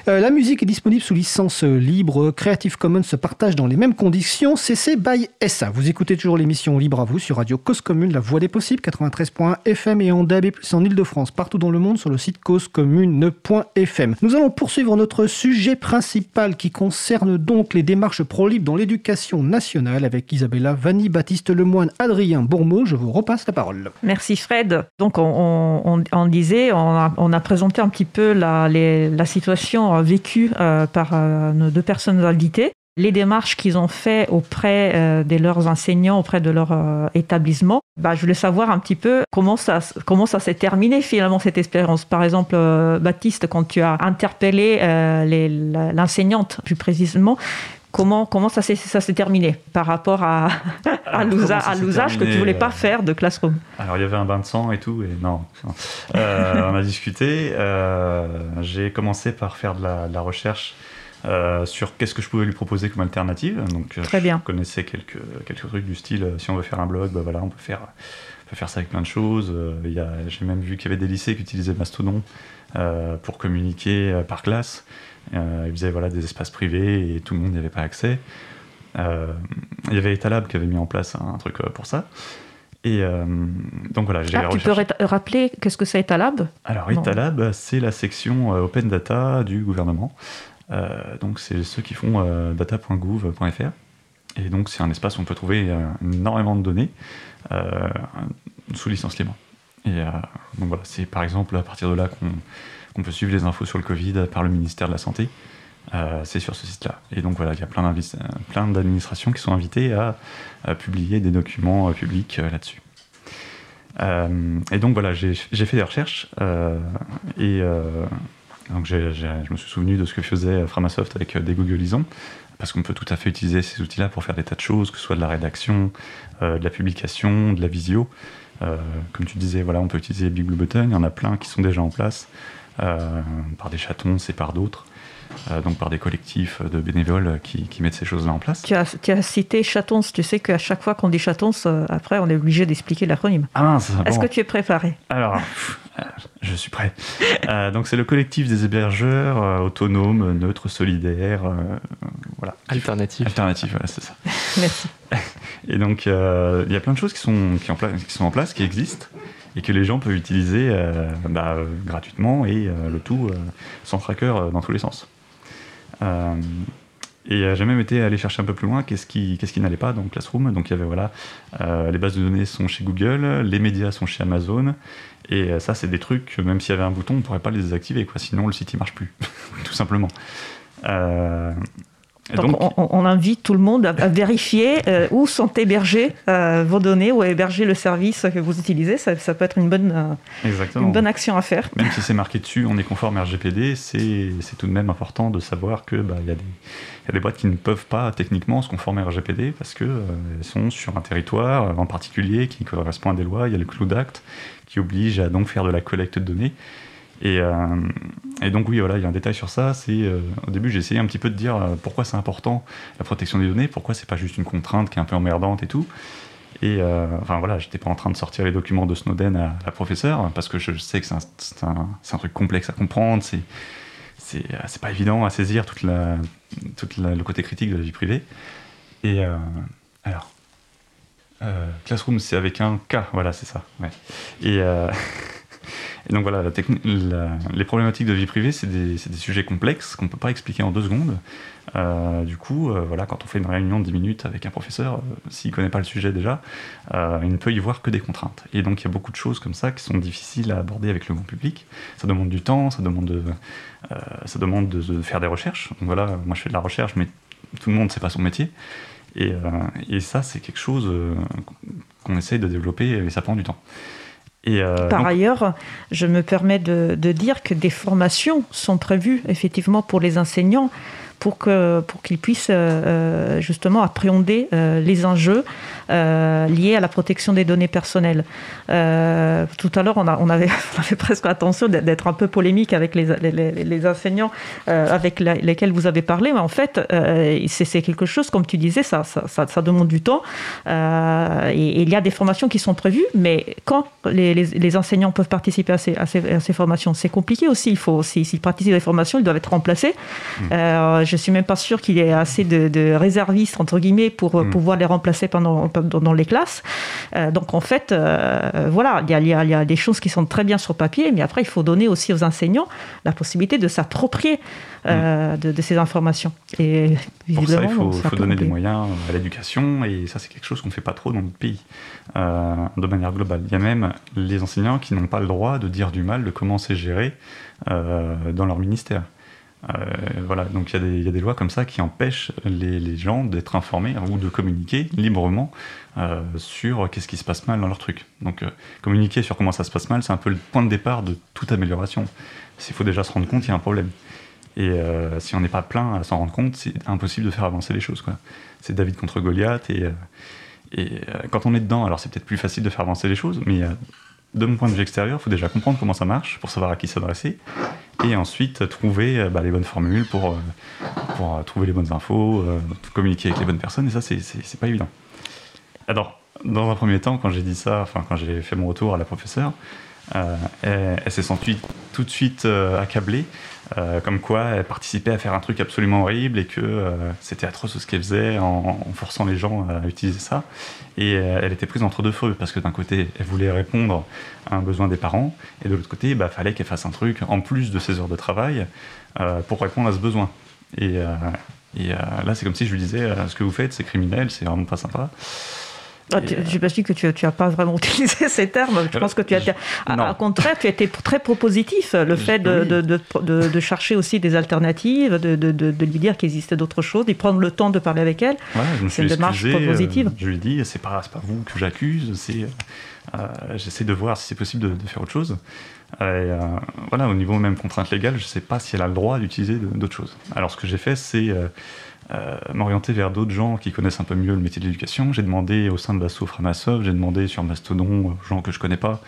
Euh, la musique est disponible sous licence libre. Creative Commons se partage dans les mêmes conditions. CC by SA. Vous écoutez toujours l'émission Libre à vous sur Radio Cause Commune, la voix des possibles, 93.1 FM et en DAB+, en Ile-de-France, partout dans le monde sur le site causecommune.fm. Nous allons poursuivre notre sujet principal qui concerne donc les démarches pro-libre dans l'éducation nationale avec Isabella Vanni, Baptiste Lemoine, Adrien Bourmeau. Je vous repasse la parole. Merci Fred. Donc on, disait, on a, présenté un petit peu la situation vécue euh, par euh, nos deux personnes invitées les démarches qu'ils ont fait auprès euh, de leurs enseignants, auprès de leur établissement. Bah, je voulais savoir un petit peu comment ça, comment ça s'est terminé finalement cette expérience. Par exemple, Baptiste, quand tu as interpellé l'enseignante plus précisément, Comment, comment ça s'est terminé par rapport à, à l'usage que tu voulais pas faire de Classroom? Alors il y avait un bain de sang et tout, et non. Euh, on a discuté. Euh, j'ai commencé par faire de la, recherche euh, sur qu'est-ce que je pouvais lui proposer comme alternative. Donc, Très bien. Je connaissais quelques, quelques trucs du style si on veut faire un blog, bah voilà, on peut faire, faire ça avec plein de choses. J'ai même vu qu'il y avait des lycées qui utilisaient Mastodon pour communiquer par classe. Euh, il faisait voilà, des espaces privés et tout le monde n'y avait pas accès. Euh, il y avait Etalab qui avait mis en place un truc euh, pour ça. Et donc voilà, j'ai ah, Tu peux rappeler qu'est-ce que c'est Etalab? Alors Etalab, c'est la section Open Data du gouvernement. donc c'est ceux qui font data.gouv.fr. Et donc c'est un espace où on peut trouver énormément de données sous licence libre. Et donc voilà, c'est par exemple à partir de là qu'on on peut suivre les infos sur le Covid par le ministère de la Santé. Euh, c'est sur ce site-là. Et donc voilà, il y a plein d'administrations qui sont invitées à, publier des documents euh, publics euh, là-dessus. et donc voilà, j'ai fait des recherches et donc je me suis souvenu de ce que faisait Framasoft avec des Googleisons, parce qu'on peut tout à fait utiliser ces outils-là pour faire des tas de choses, que ce soit de la rédaction, de la publication, de la visio. comme tu disais, voilà, on peut utiliser Big Blue Button, il y en a plein qui sont déjà en place. Euh, par des chatons, c'est par d'autres. Euh, donc par des collectifs de bénévoles qui, mettent ces choses-là en place. Tu as, tu as cité chatons, tu sais qu'à chaque fois qu'on dit chatons, euh, après on est obligé d'expliquer l'acronyme. Ah Est-ce que tu es préparé? Alors, je suis prêt. donc c'est le collectif des hébergeurs autonomes, neutres, solidaires, voilà. Alternatifs. Alternatifs, voilà, c'est ça. Merci. Et donc il y a plein de choses qui sont, qui, en qui sont en place, qui existent et que les gens peuvent utiliser euh, bah, gratuitement et euh, le tout euh, sans tracker dans tous les sens. Et j'ai même été aller chercher un peu plus loin qu'est-ce qui, qu'est-ce qui n'allait pas dans Classroom. Donc il y avait voilà, les bases de données sont chez Google, les médias sont chez Amazon. Et ça, c'est des trucs, même s'il y avait un bouton, on ne pourrait pas les désactiver, sinon le site ne marche plus, tout simplement. Donc, on, invite tout le monde à, vérifier euh, où sont hébergées euh, vos données, où est hébergé le service que vous utilisez. Ça, peut être une bonne, euh, une bonne action à faire. Même si c'est marqué dessus, on est conforme RGPD, c'est tout de même important de savoir qu'il bah, y, y, a des boîtes qui ne peuvent pas techniquement se conformer à RGPD parce qu'elles sont sur un territoire en particulier qui correspond à des lois. Il y a le Cloud Act qui oblige à donc faire de la collecte de données. Euh, et, donc oui, voilà, il y a un détail sur ça. C'est euh, au début, j'ai essayé un petit peu de dire euh, pourquoi c'est important la protection des données, pourquoi c'est pas juste une contrainte qui est un peu emmerdante et tout. Et enfin voilà, j'étais pas en train de sortir les documents de Snowden à la professeure parce que je sais que c'est un, truc complexe à comprendre, c'est c'est pas évident à saisir toute le côté critique de la vie privée. Et alors, Classroom, c'est avec un K, voilà, c'est ça. Ouais. Et Et donc voilà, les problématiques de vie privée, c'est des, sujets complexes qu'on ne peut pas expliquer en deux secondes. Euh, du coup, euh, voilà, quand on fait une réunion de 10 minutes avec un professeur, euh, s'il ne connaît pas le sujet déjà, il ne peut y voir que des contraintes. Et donc il y a beaucoup de choses comme ça qui sont difficiles à aborder avec le grand public. Ça demande du temps, ça demande de, faire des recherches. Donc voilà, moi je fais de la recherche, mais tout le monde ne sait pas son métier. Et, et ça, c'est quelque chose qu'on essaye de développer et ça prend du temps. Euh, Par ailleurs, je me permets de, dire que des formations sont prévues effectivement pour les enseignants pour que pour qu'ils puissent justement appréhender les enjeux liés à la protection des données personnelles. tout à l'heure, on, avait, on avait presque attention d'être un peu polémique avec les, les, les enseignants avec lesquels vous avez parlé, mais en fait, c'est quelque chose, comme tu disais, ça, ça, ça, demande du temps. et, il y a des formations qui sont prévues, mais quand les, les enseignants peuvent participer à ces, à ces, à ces formations, c'est compliqué aussi. Il faut, s'ils participent à des formations, ils doivent être remplacés. Mmh. Euh, je suis même pas sûr qu'il y ait assez de, réservistes entre guillemets pour mmh. pouvoir les remplacer pendant dans, les classes. Euh, donc en fait, euh, voilà, il y, a, y, a, des choses qui sont très bien sur papier, mais après il faut donner aussi aux enseignants la possibilité de s'approprier mmh. de, ces informations. Et pour ça, il faut, faut donner des moyens à l'éducation, et ça c'est quelque chose qu'on ne fait pas trop dans notre pays, de manière globale. Il y a même les enseignants qui n'ont pas le droit de dire du mal de comment c'est géré euh, dans leur ministère. Euh, voilà, donc il y, a des lois comme ça qui empêchent les, gens d'être informés ou de communiquer librement euh, sur qu'est-ce qui se passe mal dans leur truc. Donc communiquer sur comment ça se passe mal, c'est un peu le point de départ de toute amélioration. S'il faut déjà se rendre compte qu'il y a un problème. Et si on n'est pas plein à s'en rendre compte, c'est impossible de faire avancer les choses. C'est David contre Goliath. Et, et quand on est dedans, alors c'est peut-être plus facile de faire avancer les choses, mais de mon point de vue extérieur, il faut déjà comprendre comment ça marche pour savoir à qui s'adresser et ensuite trouver euh, bah, les bonnes formules pour, euh, pour euh, trouver les bonnes infos, communiquer avec les bonnes personnes et ça, c'est pas évident. Alors, dans un premier temps, quand j'ai dit ça, enfin, quand j'ai fait mon retour à la professeure, elle, elle s'est sentie tout de suite accablée euh, comme quoi elle participait à faire un truc absolument horrible et que euh, c'était atroce ce qu'elle faisait en, forçant les gens à utiliser ça. Et euh, elle était prise entre deux feux parce que d'un côté, elle voulait répondre à un besoin des parents et de l'autre côté, il bah, fallait qu'elle fasse un truc en plus de ses heures de travail pour répondre à ce besoin. Et, et là, c'est comme si je lui disais ce que vous faites, c'est criminel, c'est vraiment pas sympa. Ah, je pas dit que tu n'as pas vraiment utilisé ces termes. Je pense que tu as. Au contraire, tu as été très propositif. Le fait de, de, de, chercher aussi des alternatives, de, lui dire qu'il existait d'autres choses, et prendre le temps de parler avec elle. c'est une démarche propositive. Euh, je lui ai dit c'est pas, pas vous que j'accuse, c'est. Euh, j'essaie de voir si c'est possible de, faire autre chose. Euh, voilà, au niveau même contrainte légale, je ne sais pas si elle a le droit d'utiliser d'autres choses. Alors, ce que j'ai fait, c'est euh, m'orienter vers d'autres gens qui connaissent un peu mieux le métier de l'éducation. J'ai demandé au sein de l'asso Framasoft, j'ai demandé sur Mastodon, aux gens que je connais pas.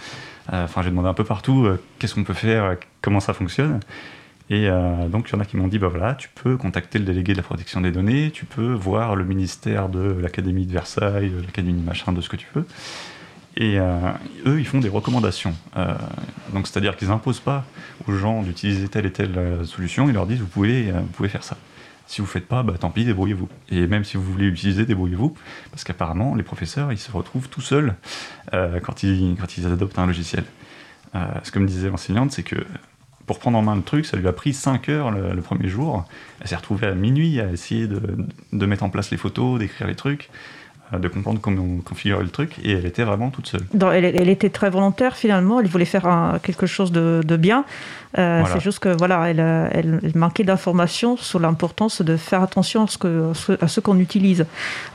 Euh, enfin, j'ai demandé un peu partout euh, qu'est-ce qu'on peut faire, comment ça fonctionne. Et donc, il y en a qui m'ont dit bah voilà, tu peux contacter le délégué de la protection des données, tu peux voir le ministère de l'Académie de Versailles, l'Académie machin, de ce que tu veux. Et eux, ils font des recommandations. donc, c'est-à-dire qu'ils n'imposent pas aux gens d'utiliser telle et telle solution, ils leur disent vous pouvez, vous pouvez faire ça. Si vous ne faites pas, bah, tant pis, débrouillez-vous. Et même si vous voulez utiliser, débrouillez-vous, parce qu'apparemment, les professeurs, ils se retrouvent tout seuls euh, quand, ils, adoptent un logiciel. Euh, ce que me disait l'enseignante, c'est que pour prendre en main le truc, ça lui a pris 5 heures le, premier jour. Elle s'est retrouvée à minuit à essayer de mettre en place les photos, d'écrire les trucs. De comprendre comment on configurait le truc, et elle était vraiment toute seule. elle, était très volontaire finalement, elle voulait faire quelque chose de, bien. Euh, c'est juste que voilà, elle, elle manquait d'informations sur l'importance de faire attention à ce, que, à ce qu'on utilise.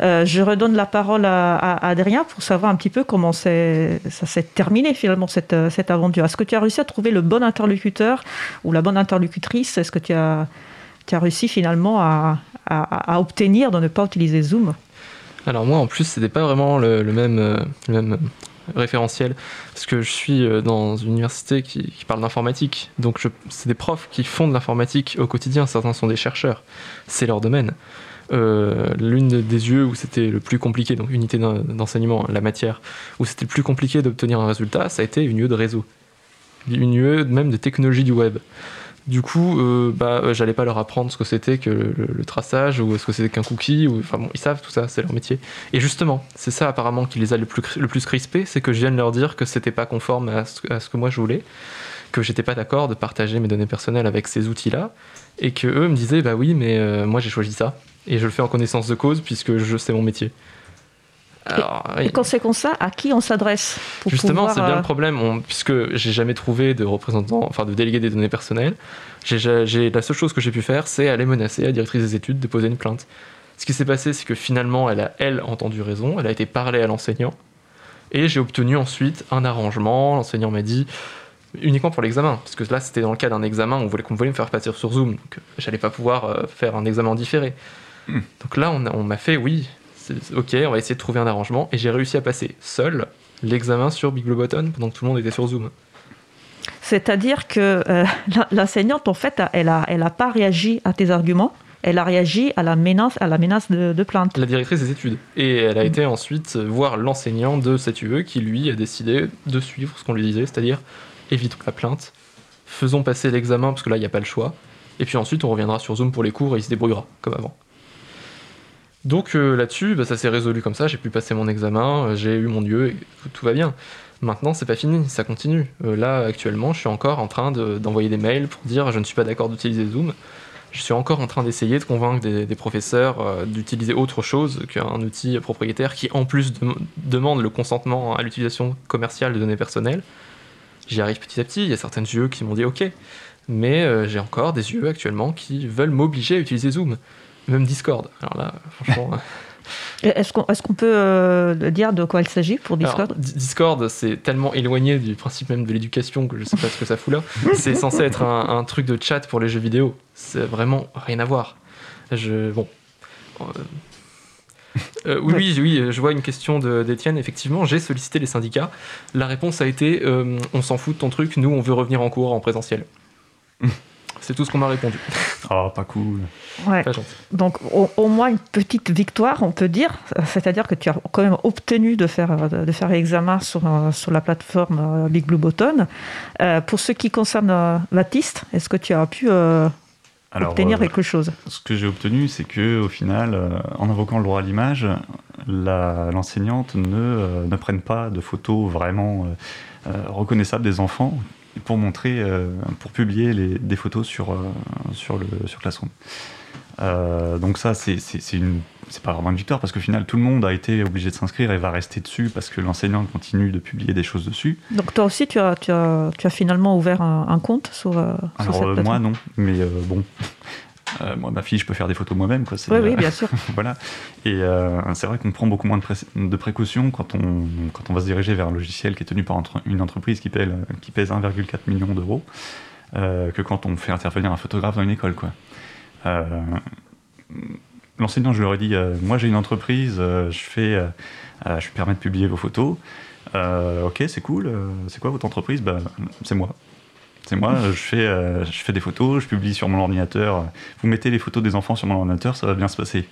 Euh, je redonne la parole à, Adrien pour savoir un petit peu comment ça s'est terminé finalement cette, cette aventure. Est-ce que tu as réussi à trouver le bon interlocuteur ou la bonne interlocutrice? Est-ce que tu as, tu as réussi finalement à, à obtenir de ne pas utiliser Zoom? Alors moi en plus c'était pas vraiment le, même, euh, même référentiel parce que je suis euh, dans une université qui, parle d'informatique. Donc c'est des profs qui font de l'informatique au quotidien. Certains sont des chercheurs. C'est leur domaine. Euh, l'une des yeux où c'était le plus compliqué donc unité d'enseignement la matière où c'était le plus compliqué d'obtenir un résultat ça a été une UE de réseau. Une UE même de technologie du web du coup, euh, bah, euh, j'allais pas leur apprendre ce que c'était que le, traçage ou ce que c'était qu'un cookie. Ou, enfin bon, ils savent tout ça, c'est leur métier. Et justement, c'est ça apparemment qui les a le plus, le plus crispés, c'est que je viens leur dire que c'était pas conforme à ce, que moi je voulais, que j'étais pas d'accord de partager mes données personnelles avec ces outils-là, et que eux me disaient bah oui, mais euh, moi j'ai choisi ça et je le fais en connaissance de cause puisque je c'est mon métier et, quand c'est comme ça, à qui on s'adresse Justement, c'est bien le euh, problème, puisque j'ai jamais trouvé de représentant, enfin de délégué des données personnelles. J'ai, la seule chose que j'ai pu faire, c'est aller menacer la directrice des études de poser une plainte. Ce qui s'est passé, c'est que finalement, elle a, elle, entendu raison, elle a été parlée à l'enseignant, et j'ai obtenu ensuite un arrangement. L'enseignant m'a dit uniquement pour l'examen, parce que là c'était dans le cas d'un examen, on voulait qu'on voulait me faire passer sur Zoom, donc j'allais pas pouvoir euh, faire un examen différé. Hmm. Donc là on, a- on m'a fait oui, ok, on va essayer de trouver un arrangement, et j'ai réussi à passer seul l'examen sur Big Blue Button pendant que tout le monde était sur Zoom. C'est-à-dire que euh, l'enseignante, en fait, elle a, elle a pas réagi à tes arguments, elle a réagi à la menace, à la menace de, de plainte. La directrice des études. Et elle a été ensuite voir l'enseignant de cette UE qui lui a décidé de suivre ce qu'on lui disait, c'est-à-dire évitons la plainte, faisons passer l'examen parce que là il n'y a pas le choix, et puis ensuite on reviendra sur Zoom pour les cours et il se débrouillera comme avant. Donc euh, là-dessus, bah, ça s'est résolu comme ça, j'ai pu passer mon examen, euh, j'ai eu mon lieu et tout, va bien. Maintenant, c'est pas fini, ça continue. Euh, là, actuellement, je suis encore en train de- d'envoyer des mails pour dire je ne suis pas d'accord d'utiliser Zoom. Je suis encore en train d'essayer de convaincre des, professeurs d'utiliser autre chose qu'un outil propriétaire qui, en plus, dem- demande le consentement à l'utilisation commerciale de données personnelles. J'y arrive petit à petit. Il y a certaines UE qui m'ont dit OK. Mais j'ai encore des UE actuellement qui veulent m'obliger à utiliser Zoom. Même Discord. Alors là, franchement. Est-ce qu'on est peut euh, dire de quoi il s'agit pour Discord Di- Discord, c'est tellement éloigné du principe même de l'éducation que je sais pas ce que ça fout là. C'est censé être un, un truc de chat pour les jeux vidéo. C'est vraiment rien à voir. Je bon. Euh, euh, oui, oui, oui, je vois une question d'Étienne. Effectivement, j'ai sollicité les syndicats. La réponse a été euh, on s'en fout de ton truc, nous on veut revenir en cours en présentiel. C'est tout ce qu'on m'a répondu. Oh, pas cool. Ouais. Pas gentil. Donc au, au moins une petite victoire, on peut dire. C'est-à-dire que tu as quand même obtenu de faire, de faire l'examen sur, sur la plateforme euh, Big Blue Button. Euh, pour ce qui concerne euh, Baptiste, est-ce que tu as pu euh, Alors, obtenir euh, quelque chose? ce que j'ai obtenu, c'est que au final, euh, en invoquant le droit à l'image, la- l'enseignante ne, euh, ne prenne pas de photos vraiment reconnaissables des enfants pour montrer, euh, pour publier les, des photos sur, euh, sur, le, sur Classroom. Euh, donc ça, c'est une- pas vraiment une victoire parce qu'au final, tout le monde a été obligé de s'inscrire et va rester dessus parce que l'enseignante continue de publier des choses dessus. Donc toi aussi, tu as, tu as, tu as finalement ouvert un, un compte sur, euh, sur Alors cette euh, moi non, mais euh, bon, Euh, moi ma fille, je peux faire des photos moi-même quoi. c'est, Oui, oui, bien sûr. voilà. Et euh, c'est vrai qu'on prend beaucoup moins de, pré- de précautions quand on, quand on va se diriger vers un logiciel qui est tenu par entre- une entreprise qui, pèle- qui pèse 1,4 million d'euros euh, que quand on fait intervenir un photographe dans une école. Quoi. L'enseignant, je leur ai dit, moi j'ai une entreprise, je, fais, je permets de publier vos photos. Ok, c'est cool. c'est quoi votre entreprise? Bah, C'est moi. C'est moi, je fais, euh, je fais des photos, je publie sur mon ordinateur. Vous mettez les photos des enfants sur mon ordinateur, ça va bien se passer.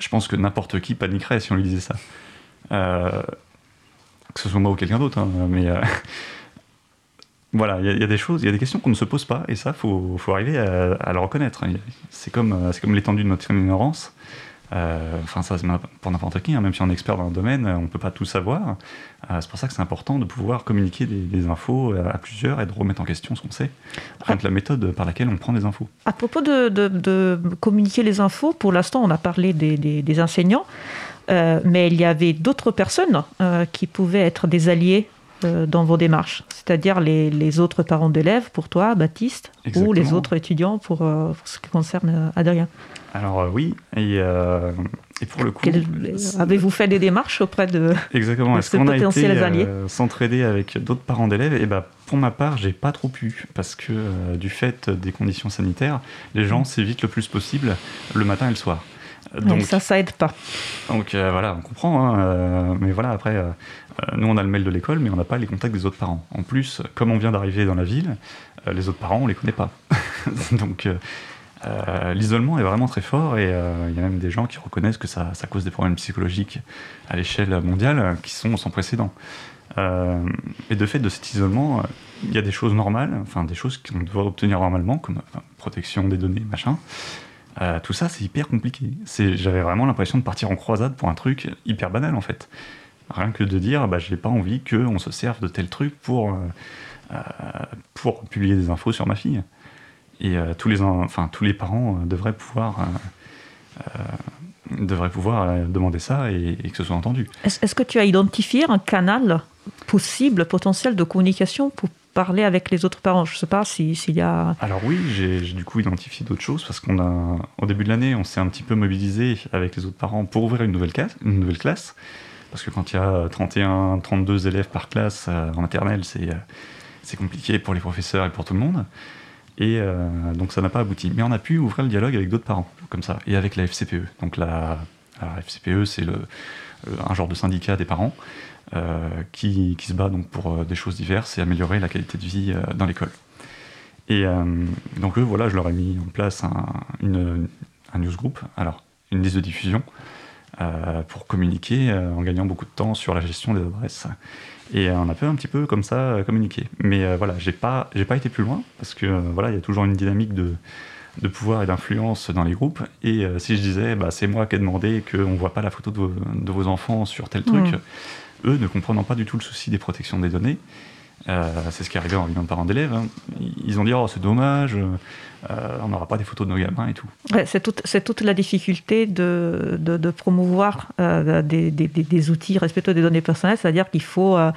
Je pense que n'importe qui paniquerait si on lui disait ça. Euh, que ce soit moi ou quelqu'un d'autre, hein, mais euh, voilà, il y, a- des choses, il y a des questions qu'on ne se pose pas, et ça, faut, faut arriver à, à le reconnaître. C'est comme, c'est comme l'étendue de notre ignorance. Euh, Enfin, ça, c'est pour n'importe qui, hein, même si on est expert dans un domaine, on ne peut pas tout savoir. Euh, c'est pour ça que c'est important de pouvoir communiquer des, des infos euh, à plusieurs et de remettre en question ce qu'on sait. Que la méthode par laquelle on prend des infos. À propos de, de- de communiquer les infos, pour l'instant, on a parlé des, des- des enseignants, euh, mais il y avait d'autres personnes euh, qui pouvaient être des alliés euh, dans vos démarches, c'est-à-dire les, les autres parents d'élèves pour toi, Baptiste, ou les autres étudiants pour, euh, pour ce qui concerne euh, Adrien. Alors euh, oui, et, euh, et pour le coup... Avez-vous fait des démarches auprès de... Exactement. Est-ce qu'on a été euh, s'entraider avec d'autres parents d'élèves? Et ben, pour ma part, j'ai pas trop pu parce que euh, du fait des conditions sanitaires, les Mm. gens s'évitent le plus possible le matin et le soir. Donc Donc, ça, ça aide pas. donc euh, voilà, on comprend. hein, euh, mais voilà, après, euh, nous on a le mail de l'école, mais on n'a pas les contacts des autres parents. En plus, comme on vient d'arriver dans la ville, les autres parents, on les connaît pas. donc euh, euh, l'isolement est vraiment très fort et euh, il y a même des gens qui reconnaissent que ça, cause des problèmes psychologiques à l'échelle mondiale euh, qui sont sans précédent. Euh, et de fait de cet isolement, euh, il y a des choses normales, enfin des choses qu'on doit obtenir normalement, comme protection des données, machin. Euh, tout ça, c'est hyper compliqué. J'avais vraiment l'impression de partir en croisade pour un truc hyper banal en fait. Rien que de dire, bah, j'ai pas envie qu'on se serve de tel truc pour, euh, euh, pour publier des infos sur ma fille. Et euh, tous, les, en- enfin, tous les parents euh, devraient pouvoir, euh, devraient pouvoir demander ça et, et que ce soit entendu. Est-ce que tu as identifié un canal possible, potentiel de communication pour parler avec les autres parents? Je ne sais pas si- s'il y a... Alors oui, j'ai du coup identifié d'autres choses parce qu'on a, au début de l'année, on s'est un petit peu mobilisé avec les autres parents pour ouvrir une nouvelle classe. Une nouvelle classe parce que quand il y a 31, 32 élèves par classe en maternelle, c'est c'est compliqué pour les professeurs et pour tout le monde. Et donc ça n'a pas abouti. Mais on a pu ouvrir le dialogue avec d'autres parents, comme ça, et avec la FCPE. Donc la, FCPE, c'est le, un genre de syndicat des parents qui, qui, se bat donc pour des choses diverses et améliorer la qualité de vie dans l'école. Et donc eux, voilà, je leur ai mis en place un, un newsgroup, alors une liste de diffusion, euh, pour communiquer euh, en gagnant beaucoup de temps sur la gestion des adresses. Et on a fait un petit peu comme ça euh, communiquer. Mais voilà, j'ai pas, j'ai pas été plus loin parce que voilà, il y a toujours une dynamique de, de pouvoir et d'influence dans les groupes. Et si je disais, bah, c'est moi qui ai demandé qu'on ne voit pas la photo de vos, de vos, enfants sur tel truc, mmh. eux ne comprenant pas du tout le souci des protections des données, c'est ce qui est arrivé en réunion de parents d'élèves. Hein. Ils ont dit oh, c'est dommage, euh, on n'aura pas des photos de nos gamins et tout. c'est, toute la difficulté de, de, promouvoir euh, des, des, outils respectueux des données personnelles, c'est-à-dire qu'il faut euh,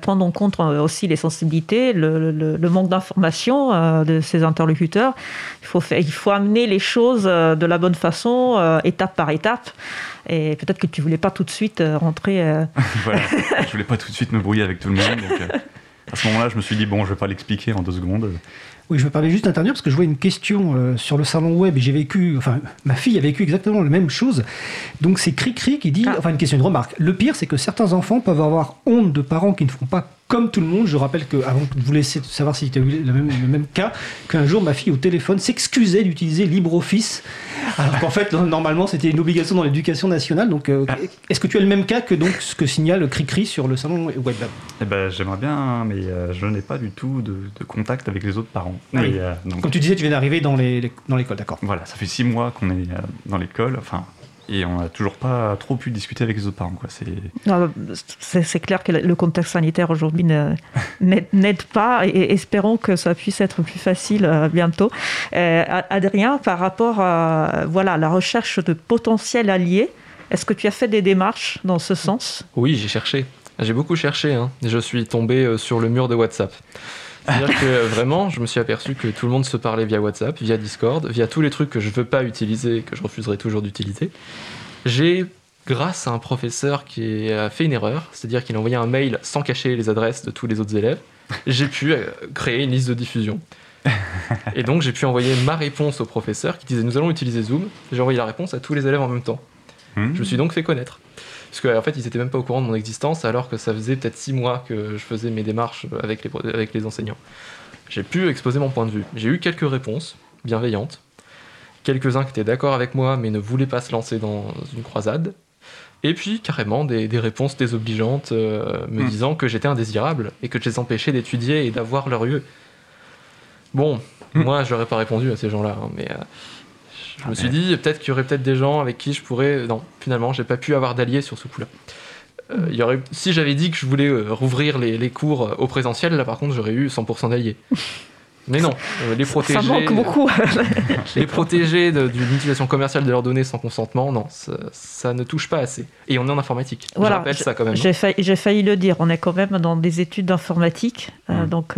prendre en compte aussi les sensibilités, le, le, manque d'information de ces interlocuteurs. Il faut, il faut amener les choses de la bonne façon, étape par étape. Et peut-être que tu voulais pas tout de suite rentrer. voilà, je voulais pas tout de suite me brouiller avec tout le monde. Donc, à ce moment-là, je me suis dit bon, je vais pas l'expliquer en deux secondes. Oui, je me permets juste d'intervenir parce que je vois une question euh, sur le salon web et j'ai vécu, enfin, ma fille a vécu exactement la même chose. Donc c'est Cricri qui dit, ah. enfin une question, une remarque. Le pire, c'est que certains enfants peuvent avoir honte de parents qui ne font pas comme tout le monde, je rappelle que, avant de vous laisser savoir si tu as eu le même, le même cas, qu'un jour ma fille au téléphone s'excusait d'utiliser LibreOffice, alors qu'en fait, normalement, c'était une obligation dans l'éducation nationale. Donc, euh, ah. est-ce que tu as le même cas que donc, ce que signale Cricri sur le salon web? Eh ben, J'aimerais bien, mais euh, je n'ai pas du tout de, contact avec les autres parents. Ah euh, Comme tu disais, tu viens d'arriver dans l'école, d'accord Voilà, ça fait six mois qu'on est dans l'école, enfin et on n'a toujours pas trop pu discuter avec les autres parents. C'est clair que le contexte sanitaire aujourd'hui n'aide pas et espérons que ça puisse être plus facile euh, bientôt. Euh, Adrien, par rapport à voilà, la recherche de potentiels alliés, est-ce que tu as fait des démarches dans ce sens? Oui, j'ai cherché. J'ai beaucoup cherché. Hein. Je suis tombé euh, sur le mur de WhatsApp. C'est-à-dire que vraiment, je me suis aperçu que tout le monde se parlait via WhatsApp, via Discord, via tous les trucs que je veux pas utiliser et que je refuserai toujours d'utiliser. J'ai, grâce à un professeur qui a fait une erreur, c'est-à-dire qu'il a envoyé un mail sans cacher les adresses de tous les autres élèves, j'ai pu euh, créer une liste de diffusion. Et donc j'ai pu envoyer ma réponse au professeur qui disait nous allons utiliser Zoom. J'ai envoyé la réponse à tous les élèves en même temps. Hmm. Je me suis donc fait connaître. Parce qu'en en fait, ils n'étaient même pas au courant de mon existence, alors que ça faisait peut-être six mois que je faisais mes démarches avec les, avec les enseignants. J'ai pu exposer mon point de vue. J'ai eu quelques réponses bienveillantes, quelques-uns qui étaient d'accord avec moi, mais ne voulaient pas se lancer dans une croisade. Et puis, carrément, des, réponses désobligeantes euh, me hmm. disant que j'étais indésirable et que je les empêchais d'étudier et d'avoir leur lieu. Bon, hmm. moi, je n'aurais pas répondu à ces gens-là, hein, mais euh, je me suis dit, peut-être qu'il y aurait peut-être des gens avec qui je pourrais. Non, finalement, j'ai pas pu avoir d'alliés sur ce coup-là. Euh, il y aurait... Si j'avais dit que je voulais euh, rouvrir les, les, cours euh, au présentiel, là par contre, j'aurais eu 100% d'alliés. Mais non, les protéger. Ça manque beaucoup. les protéger d'une utilisation commerciale de leurs données sans consentement, non, ça, ne touche pas assez. Et on est en informatique. Voilà, je rappelle ça quand même. J'ai failli, failli, le dire, on est quand même dans des études d'informatique, mmh. donc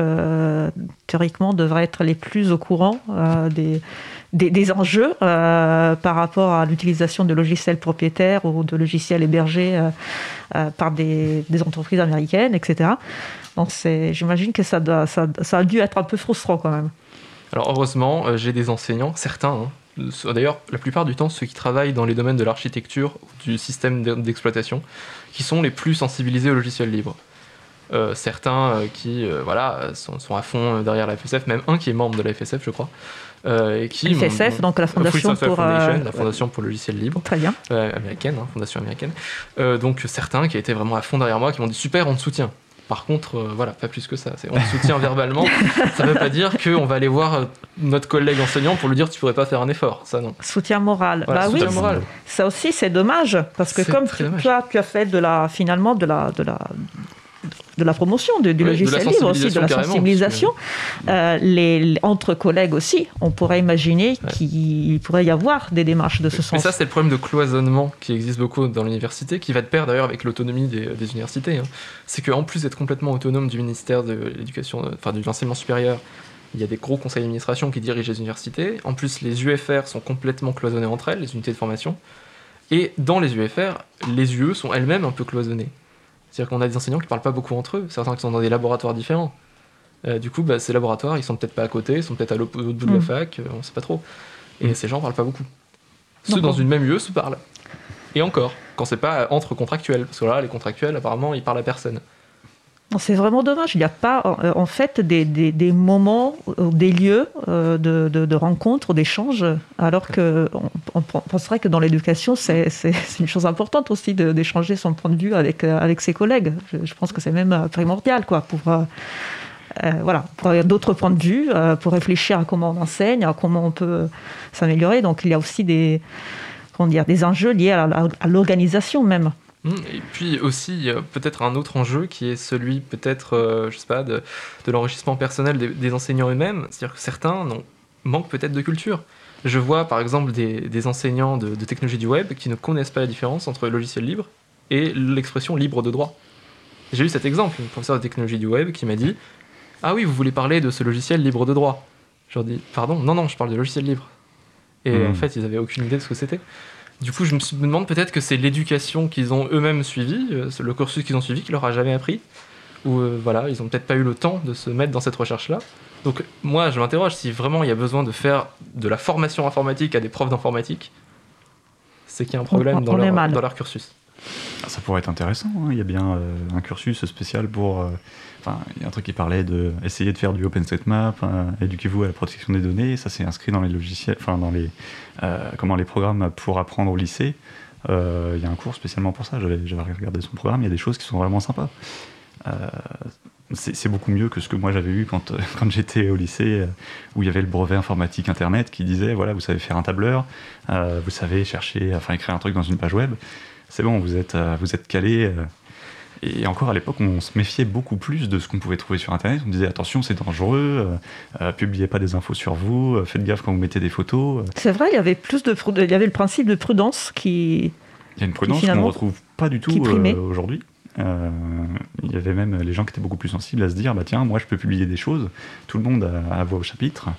théoriquement, on devrait être les plus au courant des des, enjeux euh, par rapport à l'utilisation de logiciels propriétaires ou de logiciels hébergés euh, euh, par des, entreprises américaines, etc. Donc j'imagine que ça, a dû être un peu frustrant quand même. Alors heureusement, j'ai des enseignants, certains, hein, d'ailleurs la plupart du temps ceux qui travaillent dans les domaines de l'architecture ou du système d'exploitation, qui sont les plus sensibilisés aux logiciels libres. certains qui voilà, sont, sont, à fond derrière la FSF, même un qui est membre de la FSF, je crois, euh, qui, FSF, donc la fondation pour euh, la fondation pour le logiciel libre, très bien, euh, américaine, hein, fondation américaine. donc certains qui étaient vraiment à fond derrière moi, qui m'ont dit super, on te soutient. Par contre, voilà, pas plus que ça. On te soutient verbalement. Ça ne veut pas dire qu'on va aller voir notre collègue enseignant pour lui dire tu pourrais pas faire un effort. Ça non. Soutien moral. bah oui, moral. Ça aussi c'est dommage parce que comme tu, tu as fait de la finalement de la de la de la promotion du logiciel libre aussi, de la sensibilisation. Euh, les, entre collègues aussi, on pourrait imaginer qu'il pourrait y avoir des démarches de ce sens. Mais ça, c'est le problème de cloisonnement qui existe beaucoup dans l'université, qui va de pair d'ailleurs avec l'autonomie des, universités. Hein. C'est qu'en plus d'être complètement autonome du ministère de l'éducation, enfin de l'enseignement supérieur, il y a des gros conseils d'administration qui dirigent les universités. En plus, les UFR sont complètement cloisonnés entre elles, les unités de formation. Et dans les UFR, les UE sont elles-mêmes un peu cloisonnées. C'est-à-dire qu'on a des enseignants qui ne parlent pas beaucoup entre eux, certains qui sont dans des laboratoires différents. Euh, du coup, bah, ces laboratoires, ils sont peut-être pas à côté, ils sont peut-être à l'autre bout de la Mm. fac, euh, on sait pas trop. Et Mm. ces gens parlent pas beaucoup. Ceux dans une même lieu se parlent. Et encore, quand c'est pas entre contractuels, parce que là, les contractuels, apparemment, ils parlent à personne. C'est vraiment dommage. Il n'y a pas, euh, en fait, des, des- des moments, ou des lieux euh, de, de, de rencontres, d'échanges, alors que on, penserait que dans l'éducation, c'est une chose importante aussi d'échanger son point de vue avec, euh, avec ses collègues. Je, pense que c'est même euh, primordial, quoi, pour, euh, euh, voilà, pour avoir d'autres points de vue, euh, pour réfléchir à comment on enseigne, à comment on peut s'améliorer. Donc, il y a aussi des, des enjeux liés à l'organisation même. Mm, Et puis aussi, peut-être un autre enjeu qui est celui, peut-être, euh, je sais pas, de, de l'enrichissement personnel des, des enseignants eux-mêmes. C'est-à-dire que certains manquent peut-être de culture. Je vois par exemple des, des enseignants de, de technologie du web qui ne connaissent pas la différence entre le logiciel libre et l'expression libre de droit. J'ai eu cet exemple, une professeure de technologie du web qui m'a dit Ah oui, vous voulez parler de ce logiciel libre de droit Je leur dis Pardon, non, non, je parle de logiciel libre. Et Hmm. en fait, ils avaient aucune idée de ce que c'était. Du coup, je me, suis- me demande peut-être que c'est l'éducation qu'ils ont eux-mêmes suivie, euh, le cursus qu'ils ont suivi, qui leur a jamais appris. Ou euh, voilà, ils ont peut-être pas eu le temps de se mettre dans cette recherche-là. Donc moi, je m'interroge si vraiment il y a besoin de faire de la formation informatique à des profs d'informatique, c'est qu'il y a un problème on dans, leur, dans leur cursus. Ah, Ça pourrait être intéressant. hein. Il y a bien euh, un cursus spécial pour. euh, il y a un truc qui parlait de essayer de faire du OpenStreetMap, euh, éduquez-vous à la protection des données. Ça, c'est inscrit dans les logiciels, enfin dans les euh, comment les programmes pour apprendre au lycée. Il y a un cours spécialement pour ça. J'avais regardé son programme. Il y a des choses qui sont vraiment sympas. C'est beaucoup mieux que ce que moi j'avais eu quand, quand j'étais au lycée, où il y avait le brevet informatique internet qui disait voilà, vous savez faire un tableur, vous savez chercher, enfin écrire un truc dans une page web. C'est bon, vous êtes, euh, vous êtes calé. euh, et encore à l'époque, on se méfiait beaucoup plus de ce qu'on pouvait trouver sur Internet. On disait attention, c'est dangereux, euh, euh, publiez pas des infos sur vous, faites gaffe quand vous mettez des photos. C'est vrai, il y avait plus de, il y avait le principe de prudence qui, Il y a une prudence qu'on ne retrouve pas du tout euh, aujourd'hui. Euh, il y avait même les gens qui étaient beaucoup plus sensibles à se dire bah tiens, moi je peux publier des choses, tout le monde a, a voix au chapitre.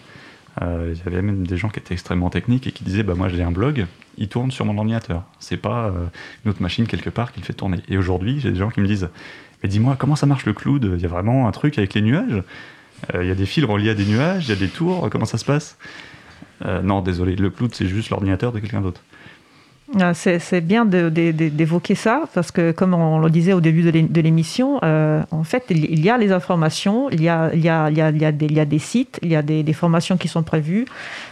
Euh, il y avait même des gens qui étaient extrêmement techniques et qui disaient bah moi j'ai un blog, il tourne sur mon ordinateur. C'est pas euh, une autre machine quelque part qui le fait tourner. Et aujourd'hui, j'ai des gens qui me disent mais dis-moi comment ça marche le cloud? Il y a vraiment un truc avec les nuages? Euh, Il y a des fils reliés à des nuages, il y a des tours, comment ça se passe? Non, désolé, le cloud c'est juste l'ordinateur de quelqu'un d'autre. Ah, C'est bien d'évoquer ça, parce que comme on le disait au début de l'é- de l'émission, euh, en fait, il y a les informations, il y a, il y a, il y a, il y a des, il y a des sites, il y a des, des formations qui sont prévues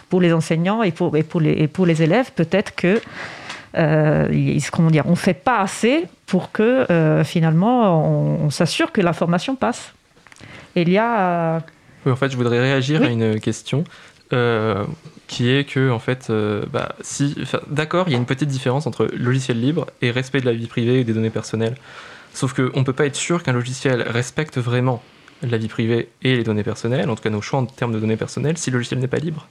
pour les enseignants et pour, et pour, les, et pour les élèves. Peut-être que euh, comment dire, on ne fait pas assez pour que euh, finalement on, on s'assure que l'information passe. Et il y a... Oui, en fait, je voudrais réagir Oui. à une question euh, qui est que, en fait, euh, bah, si, d'accord, il y a une petite différence entre logiciel libre et respect de la vie privée et des données personnelles. Sauf qu'on ne peut pas être sûr qu'un logiciel respecte vraiment la vie privée et les données personnelles, en tout cas nos choix en termes de données personnelles, si le logiciel n'est pas libre.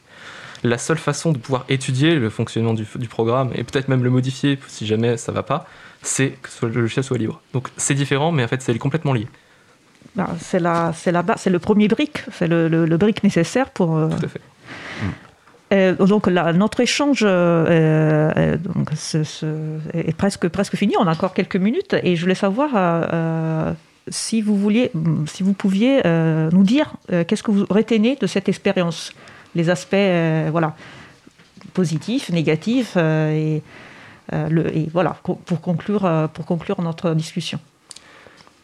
La seule façon de pouvoir étudier le fonctionnement du, du programme et peut-être même le modifier si jamais ça va pas, c'est que ce- le logiciel soit libre. Donc c'est différent, mais en fait c'est complètement lié. ben, c'est la, c'est la base, c'est le premier brick, c'est le, le- le brick nécessaire pour, euh, Tout à fait. Euh, donc notre échange euh, euh, est presque, presque fini. On a encore quelques minutes et je voulais savoir si vous vouliez, si vous pouviez nous dire qu'est-ce que vous retenez de cette expérience, les aspects voilà positifs, négatifs et, et voilà pour conclure pour conclure notre discussion.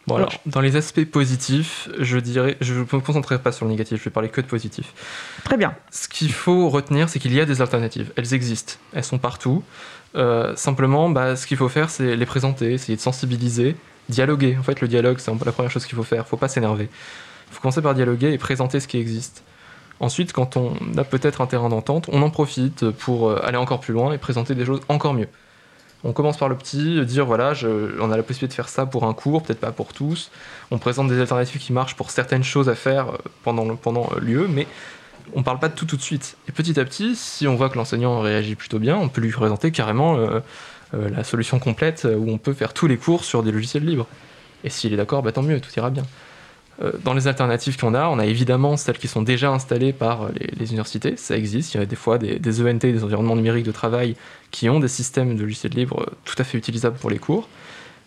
Bon, Alors, alors, dans les aspects positifs, je dirais, je ne me concentrerai pas sur le négatif, je vais parler que de positif. Très bien. Ce qu'il faut retenir, c'est qu'il y a des alternatives. Elles existent, elles sont partout. Euh, simplement, bah, ce qu'il faut faire, c'est les présenter, essayer de sensibiliser, dialoguer. En fait, le dialogue, c'est la première chose qu'il faut faire. Il faut pas s'énerver. Il faut commencer par dialoguer et présenter ce qui existe. Ensuite, quand on a peut-être un terrain d'entente, on en profite pour euh, aller encore plus loin et présenter des choses encore mieux. On commence par le petit, dire voilà, on a la possibilité de faire ça pour un cours, peut-être pas pour tous. On présente des alternatives qui marchent pour certaines choses à faire euh, pendant pendant euh, l'UE, mais on parle pas de tout tout de suite. Et petit à petit, si on voit que l'enseignant réagit plutôt bien, on peut lui présenter carrément euh, la solution complète où on peut faire tous les cours sur des logiciels libres. Et s'il est d'accord, bah, tant mieux, tout ira bien. Euh, Dans les alternatives qu'on a, on a évidemment celles qui sont déjà installées par euh, les, universités, ça existe. Il y a des fois des, ENT, des environnements numériques de travail, qui ont des systèmes de logiciels libres euh, tout à fait utilisables pour les cours.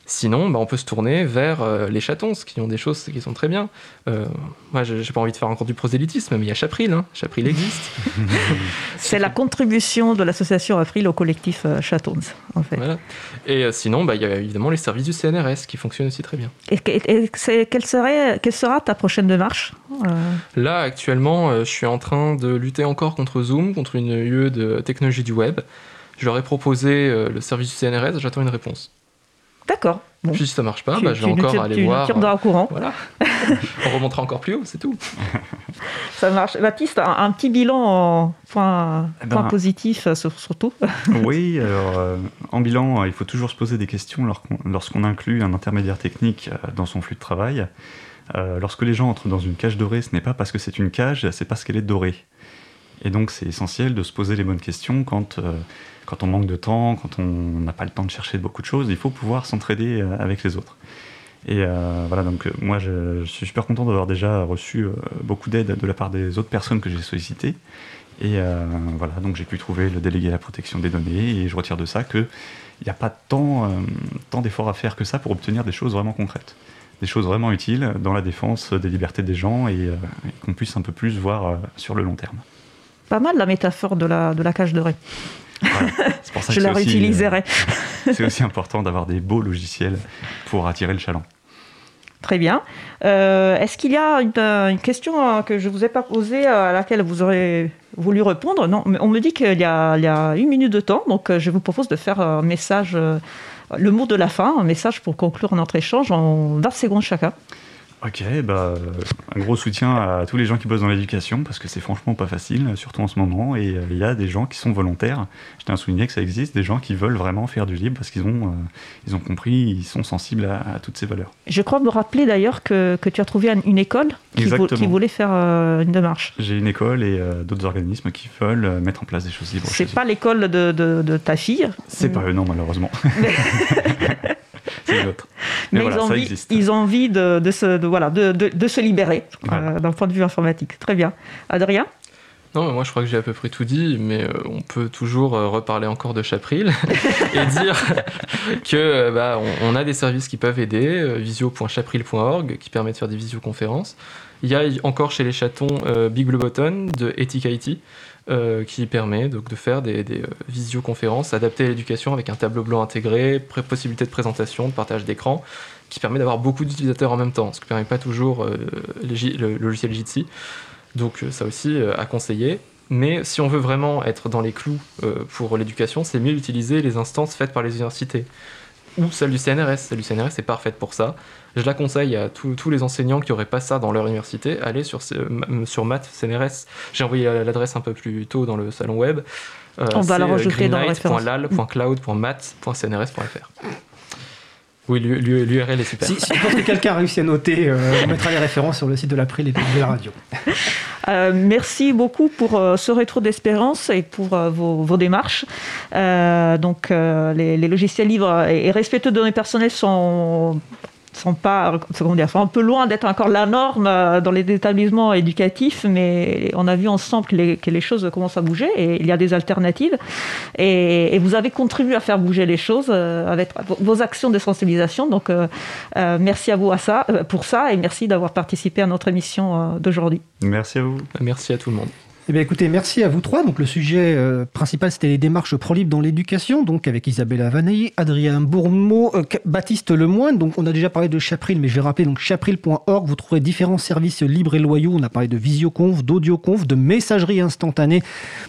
Sinon, bah, on peut se tourner vers euh, les chatons, qui ont des choses qui sont très bien. Euh, moi, j'ai pas envie de faire encore du prosélytisme, mais il y a Chapril. Hein. Chapril existe. C'est la contribution de l'association April au collectif euh, Chatons, en fait. Voilà. Et sinon, bah, il y a évidemment les services du CNRS qui fonctionnent aussi très bien. Et, quelle, serait, quelle sera ta prochaine démarche Là, actuellement, je suis en train de lutter encore contre Zoom, contre une UE de technologie du web. Je leur ai proposé le service du CNRS, j'attends une réponse. D'accord. Puis si ça marche pas, bah, je vais encore aller voir. Tu au courant. Voilà. On remontera encore plus haut, c'est tout. ça marche. Baptiste, un, petit bilan en point, eh ben, positif euh, surtout. oui, alors euh, en bilan, il faut toujours se poser des questions lorsqu'on inclut un intermédiaire technique euh, dans son flux de travail. lorsque les gens entrent dans une cage dorée, ce n'est pas parce que c'est une cage, c'est parce qu'elle est dorée. Et donc c'est essentiel de se poser les bonnes questions quand quand on manque de temps, quand on n'a pas le temps de chercher beaucoup de choses, il faut pouvoir s'entraider euh, avec les autres. Et euh, voilà, donc euh, moi je, suis super content d'avoir déjà reçu beaucoup d'aide de la part des autres personnes que j'ai sollicitées. Et voilà, donc j'ai pu trouver le délégué à la protection des données et je retire de ça qu'il n'y a pas tant, tant d'efforts à faire que ça pour obtenir des choses vraiment concrètes. Des choses vraiment utiles dans la défense des libertés des gens et, qu'on puisse un peu plus voir sur le long terme. Pas mal la métaphore de la, de la cage de raie. je la réutiliserai. Euh, c'est aussi important d'avoir des beaux logiciels pour attirer le chaland. Très bien. Euh, est-ce qu'il y a une, question que je ne vous ai pas posée à laquelle vous aurez voulu répondre? Non, on me dit qu'il y, a une minute de temps, donc euh, je vous propose de faire un message, le mot de la fin, un message pour conclure notre échange en 20 secondes chacun. Ok, bah, un gros soutien à tous les gens qui bossent dans l'éducation parce que c'est franchement pas facile, surtout en ce moment. Et euh, il y a des gens qui sont volontaires. Je tiens à souligner que ça existe, des gens qui veulent vraiment faire du libre parce qu'ils ont, euh, ils ont compris, ils sont sensibles à, toutes ces valeurs. Je crois me rappeler d'ailleurs que, que, tu as trouvé une école qui, qui voulait faire euh, une démarche. J'ai une école et d'autres organismes qui veulent mettre en place des choses libres. C'est pas l'école de, de, de, ta fille C'est pas eux, non, malheureusement. Mais, ils, ont envie, ils, ont envie, de, de se, voilà, de, de, se libérer euh, d'un point de vue informatique. Très bien. Adrien? Non, moi je crois que j'ai à peu près tout dit, mais euh, on peut toujours euh, reparler encore de Chapril et dire que bah, on, a des services qui peuvent aider, visio.chapril.org qui permet de faire des visioconférences. Il y a encore chez les chatons Big Blue Button de Ethic IT euh, qui permet de faire des, euh, visioconférences adaptées à l'éducation avec un tableau blanc intégré, possibilité de présentation, de partage d'écran, qui permet d'avoir beaucoup d'utilisateurs en même temps, ce qui ne permet pas toujours euh, le, logiciel Jitsi. Donc ça aussi à conseiller. Mais si on veut vraiment être dans les clous pour l'éducation, c'est mieux d'utiliser les instances faites par les universités ou celle du CNRS. Celle du CNRS est parfaite pour ça. Je la conseille à tous les enseignants qui n'auraient pas ça dans leur université. Allez sur, sur Math CNRS. J'ai envoyé l'adresse un peu plus tôt dans le salon web. Euh, On va la rajouter dans la référence. Oui, l'URL est super. Si, si que quelqu'un a réussi à noter, euh, on mettra les références sur le site de l'April et de la radio. Euh, merci beaucoup pour euh, ce rétro d'espérance et pour vos, démarches. donc, les, les, logiciels libres et respectueux de données personnelles sont sont pas, comment dire, sont un peu loin d'être encore la norme euh, dans les établissements éducatifs, mais on a vu ensemble que les, que les, choses commencent à bouger et il y a des alternatives. Et, vous avez contribué à faire bouger les choses euh, avec vos actions de sensibilisation. Donc, euh, merci à vous à ça, pour ça et merci d'avoir participé à notre émission d'aujourd'hui. Merci à vous. Merci à tout le monde. Eh bien, écoutez, merci à vous trois. Donc, le sujet euh, principal, c'était les démarches pro-libre dans l'éducation, donc avec Isabella Vanay, Adrien Bourmeau, euh, Baptiste Lemoine. Donc, on a déjà parlé de Chapril, mais je vais rappeler, donc chapril.org, vous trouverez différents services libres et loyaux. On a parlé de visioconf, d'audioconf, de messagerie instantanée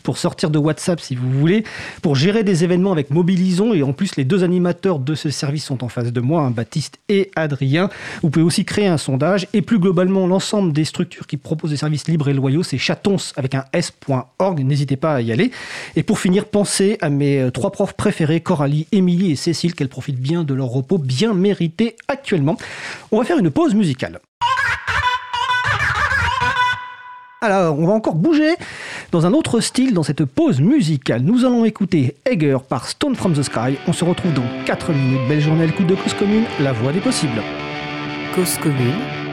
pour sortir de WhatsApp si vous voulez, pour gérer des événements avec Mobilisons. Et en plus, les deux animateurs de ce service sont en face de moi, hein, Baptiste et Adrien. Vous pouvez aussi créer un sondage. Et plus globalement, l'ensemble des structures qui proposent des services libres et loyaux, c'est chatons avec un s.org. N'hésitez pas à y aller. Et pour finir, pensez à mes euh, trois profs préférés, Coralie, Émilie et Cécile, qu'elles profitent bien de leur repos bien mérité actuellement. On va faire une pause musicale. Alors, on va encore bouger dans un autre style dans cette pause musicale. Nous allons écouter Egger par Stone from the Sky. On se retrouve dans 4 minutes. Belle journée, le coup de cause commune, la voix des possibles. Cause commune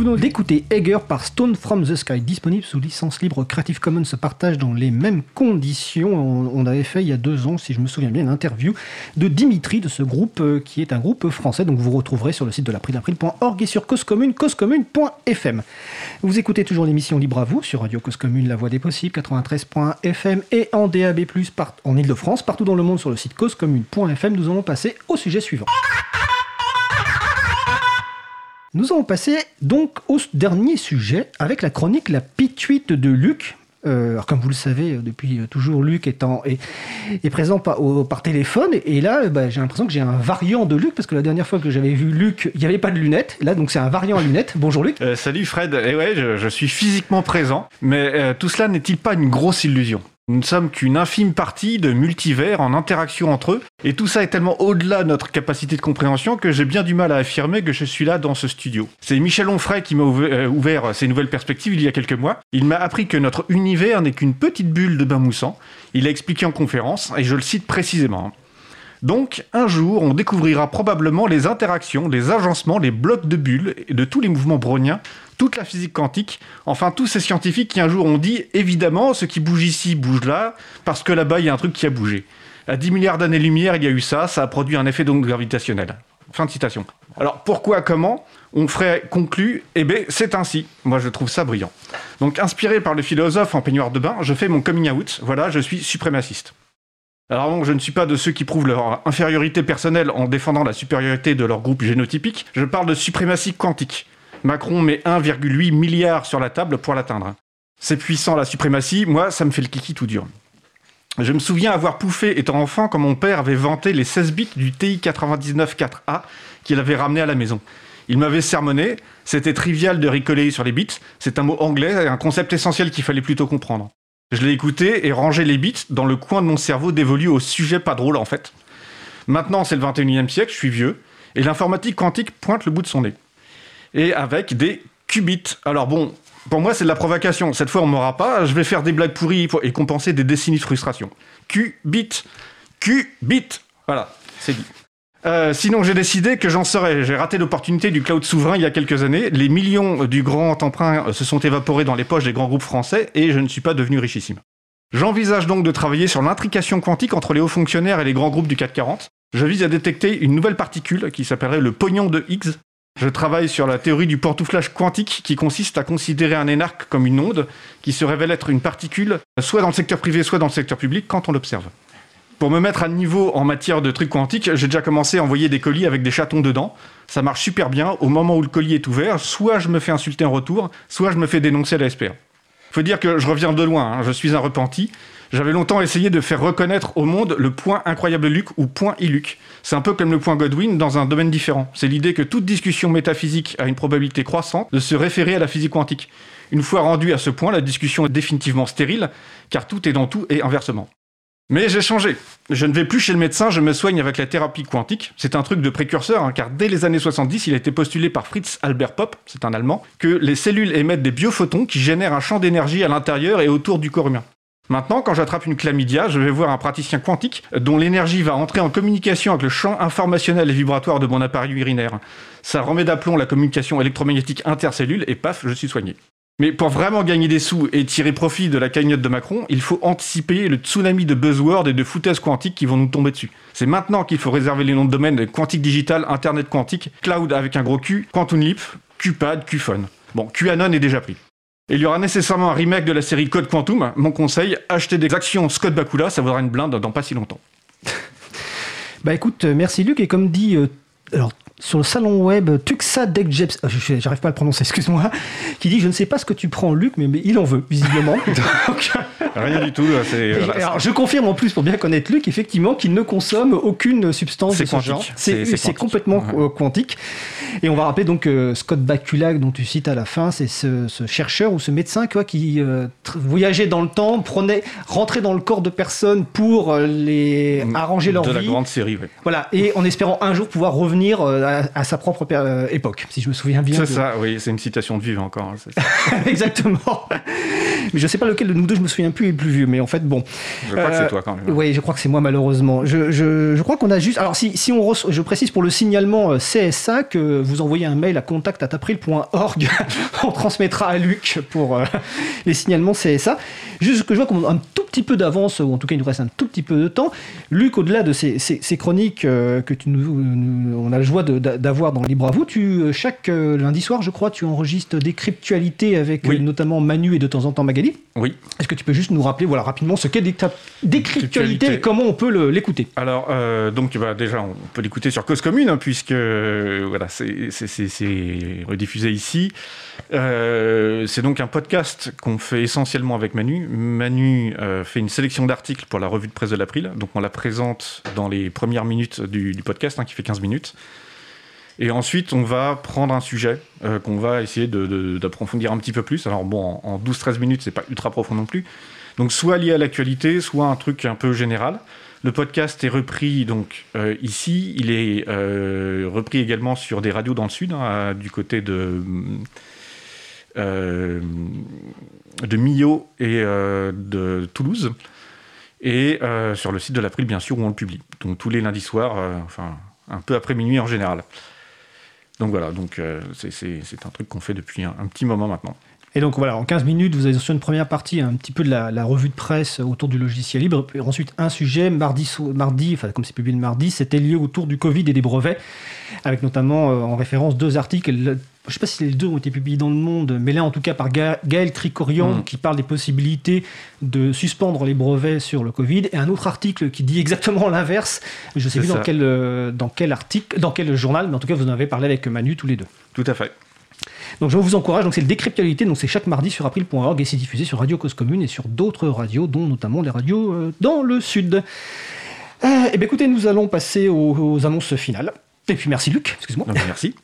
venons d'écouter Egger par Stone from the Sky, disponible sous licence libre Creative Commons se partage dans les mêmes conditions. On, avait fait il y a deux ans, si je me souviens bien, une interview de Dimitri de ce groupe euh, qui est un groupe français. Donc vous retrouverez sur le site de l'April.org et sur Cause Commune, causecommune.fm. Vous écoutez toujours l'émission Libre à vous sur Radio Cause Commune, La Voix des Possibles, 93.fm et en DAB+, en Ile-de-France, partout dans le monde sur le site causecommune.fm. Nous allons passer au sujet suivant. Nous allons passer donc au dernier sujet avec la chronique La pituite de Luc. Euh, alors comme vous le savez, euh, depuis euh, toujours, Luc est, présent par, téléphone. Et là, bah, j'ai l'impression que j'ai un variant de Luc, parce que la dernière fois que j'avais vu Luc, il n'y avait pas de lunettes. Là, donc c'est un variant à lunettes. Bonjour Luc. salut Fred. Et eh ouais, je, suis physiquement présent. Mais tout cela n'est-il pas une grosse illusion? Nous ne sommes qu'une infime partie de multivers en interaction entre eux, et tout ça est tellement au-delà de notre capacité de compréhension que j'ai bien du mal à affirmer que je suis là dans ce studio. C'est Michel Onfray qui m'a euh, ouvert ces nouvelles perspectives il y a quelques mois. Il m'a appris que notre univers n'est qu'une petite bulle de bain moussant. Il a expliqué en conférence, et je le cite précisément. Donc, un jour, on découvrira probablement les interactions, les agencements, les blocs de bulles de tous les mouvements browniens toute la physique quantique, enfin tous ces scientifiques qui un jour ont dit évidemment ce qui bouge ici bouge là, parce que là-bas il y a un truc qui a bougé. À 10 milliards d'années-lumière, il y a eu ça, ça a produit un effet d'onde gravitationnelle. Fin de citation. Alors pourquoi, comment On ferait conclu, eh bien c'est ainsi. Moi je trouve ça brillant. Donc inspiré par le philosophe en peignoir de bain, je fais mon coming out, voilà, je suis suprémaciste. Alors non, je ne suis pas de ceux qui prouvent leur infériorité personnelle en défendant la supériorité de leur groupe génotypique, je parle de suprématie quantique. Macron met 1,8 milliard sur la table pour l'atteindre. C'est puissant la suprématie, moi ça me fait le kiki tout dur. Je me souviens avoir pouffé étant enfant quand mon père avait vanté les 16 bits du TI 99.4A qu'il avait ramené à la maison. Il m'avait sermonné, c'était trivial de ricoler sur les bits, c'est un mot anglais et un concept essentiel qu'il fallait plutôt comprendre. Je l'ai écouté et rangé les bits dans le coin de mon cerveau dévolu au sujet pas drôle en fait. Maintenant c'est le 21e siècle, je suis vieux, et l'informatique quantique pointe le bout de son nez et avec des qubits. Alors bon, pour moi, c'est de la provocation. Cette fois, on m'aura pas. Je vais faire des blagues pourries et compenser des décennies de frustration. Qubit. Qubit. Voilà, c'est dit. Euh, sinon, j'ai décidé que j'en serais. J'ai raté l'opportunité du cloud souverain il y a quelques années. Les millions du grand emprunt se sont évaporés dans les poches des grands groupes français et je ne suis pas devenu richissime. J'envisage donc de travailler sur l'intrication quantique entre les hauts fonctionnaires et les grands groupes du 440. Je vise à détecter une nouvelle particule qui s'appellerait le pognon de Higgs, je travaille sur la théorie du pantouflage quantique qui consiste à considérer un énarque comme une onde qui se révèle être une particule, soit dans le secteur privé, soit dans le secteur public, quand on l'observe. Pour me mettre à niveau en matière de trucs quantiques, j'ai déjà commencé à envoyer des colis avec des chatons dedans. Ça marche super bien. Au moment où le colis est ouvert, soit je me fais insulter en retour, soit je me fais dénoncer à la SPA. Faut dire que je reviens de loin, hein. je suis un repenti. J'avais longtemps essayé de faire reconnaître au monde le point incroyable Luc ou point Iluc. C'est un peu comme le point Godwin dans un domaine différent. C'est l'idée que toute discussion métaphysique a une probabilité croissante de se référer à la physique quantique. Une fois rendue à ce point, la discussion est définitivement stérile, car tout est dans tout et inversement. Mais j'ai changé. Je ne vais plus chez le médecin, je me soigne avec la thérapie quantique. C'est un truc de précurseur, hein, car dès les années 70, il a été postulé par Fritz Albert Popp, c'est un Allemand, que les cellules émettent des biophotons qui génèrent un champ d'énergie à l'intérieur et autour du corps humain. Maintenant, quand j'attrape une chlamydia, je vais voir un praticien quantique dont l'énergie va entrer en communication avec le champ informationnel et vibratoire de mon appareil urinaire. Ça remet d'aplomb la communication électromagnétique intercellule et paf, je suis soigné. Mais pour vraiment gagner des sous et tirer profit de la cagnotte de Macron, il faut anticiper le tsunami de buzzwords et de foutaises quantiques qui vont nous tomber dessus. C'est maintenant qu'il faut réserver les noms de domaine quantique digital, internet quantique, cloud avec un gros Q, quantum QPAD, QPhone. Bon, QAnon est déjà pris il y aura nécessairement un remake de la série Code Quantum. Mon conseil, achetez des actions Scott Bakula, ça vaudra une blinde dans pas si longtemps. bah écoute, euh, merci Luc. Et comme dit, euh, alors sur le salon web Tuxa Dekjebs, euh, j'arrive pas à le prononcer, excuse-moi, qui dit Je ne sais pas ce que tu prends, Luc, mais, il en veut, visiblement. Rien du tout. alors, je confirme en plus, pour bien connaître Luc, effectivement, qu'il ne consomme aucune substance de ce genre. C'est complètement quantique. Et on va rappeler donc que Scott Bakula, dont tu cites à la fin, c'est ce, chercheur ou ce médecin quoi, qui euh, voyageait dans le temps, prenait, rentrait dans le corps de personnes pour euh, les arranger leur vie. De la grande série, oui. Voilà, et en espérant un jour pouvoir revenir à, sa propre euh, époque, si je me souviens bien. C'est ça, oui, c'est une citation de vivre encore. Hein, Exactement. Mais je ne sais pas lequel de nous deux, je me souviens plus plus, plus vieux, mais en fait, bon. Je crois que Euh, c'est toi quand même. Oui, je crois que c'est moi malheureusement. Je, je- je crois qu'on a juste. Alors, si, si on je précise pour le signalement euh, CSA que vous envoyez un mail à contact@april.org, on transmettra à Luc pour euh, les signalements CSA. Juste que je vois qu'on a un tout petit peu d'avance, ou en tout cas il nous reste un tout petit peu de temps. Luc, au-delà de ces, ces- ces chroniques euh, que tu nous, nous- on a la joie d'avoir dans Libre à vous, tu euh, chaque euh, lundi soir, je crois, tu enregistres des cryptualités avec Oui. euh, notamment Manu et de temps en temps Magali. Oui. Est-ce que tu peux juste nous rappeler, voilà, rapidement, ce qu'est des décryptualité et comment on peut l'écouter? Alors, euh, donc, bah, déjà, on peut l'écouter sur Cause Commune, hein, puisque euh, voilà, c'est rediffusé ici. Euh, c'est donc un podcast qu'on fait essentiellement avec Manu. Manu fait une sélection d'articles pour la revue de presse de l'April. Donc, on la présente dans les premières minutes du, du podcast, hein, qui fait 15 minutes. Et ensuite, on va prendre un sujet euh, qu'on va essayer d'approfondir un petit peu plus. Alors, bon, en, en 12-13 minutes, c'est pas ultra profond non plus. Donc, soit lié à l'actualité, soit un truc un peu général. Le podcast est repris donc euh, ici. Il est euh, repris également sur des radios dans le sud, hein, du côté de de Millau et de Toulouse, et sur le site de l'April bien sûr où on le publie. Donc tous les lundis soirs, enfin un peu après minuit en général. Donc voilà, donc euh, c'est- un truc qu'on fait depuis un petit moment maintenant. Et donc voilà, en 15 minutes, vous avez sur une première partie un petit peu de la, la revue de presse autour du logiciel libre. Et ensuite, un sujet, mardi, mardi enfin comme c'est publié le mardi, c'était lié autour du Covid et des brevets, avec notamment euh, en référence deux articles. Le- je ne sais pas si les deux ont été publiés dans le monde, mais là en tout cas par Ga- Gaël Tricorian Mm. qui parle des possibilités de suspendre les brevets sur le Covid, et un autre article qui dit exactement l'inverse. Je ne sais plus dans ça. quel, euh, dans quel article, dans quel journal, mais en tout cas vous en avez parlé avec Manu tous les deux. Tout à fait. Donc je vous encourage, donc c'est le décryptualité, donc c'est chaque mardi sur april.org et c'est diffusé sur Radio Cause Commune et sur d'autres radios, dont notamment les radios euh, dans le sud. Euh, et bien écoutez, nous allons passer aux, aux annonces finales. Et puis merci Luc, excuse-moi. Merci.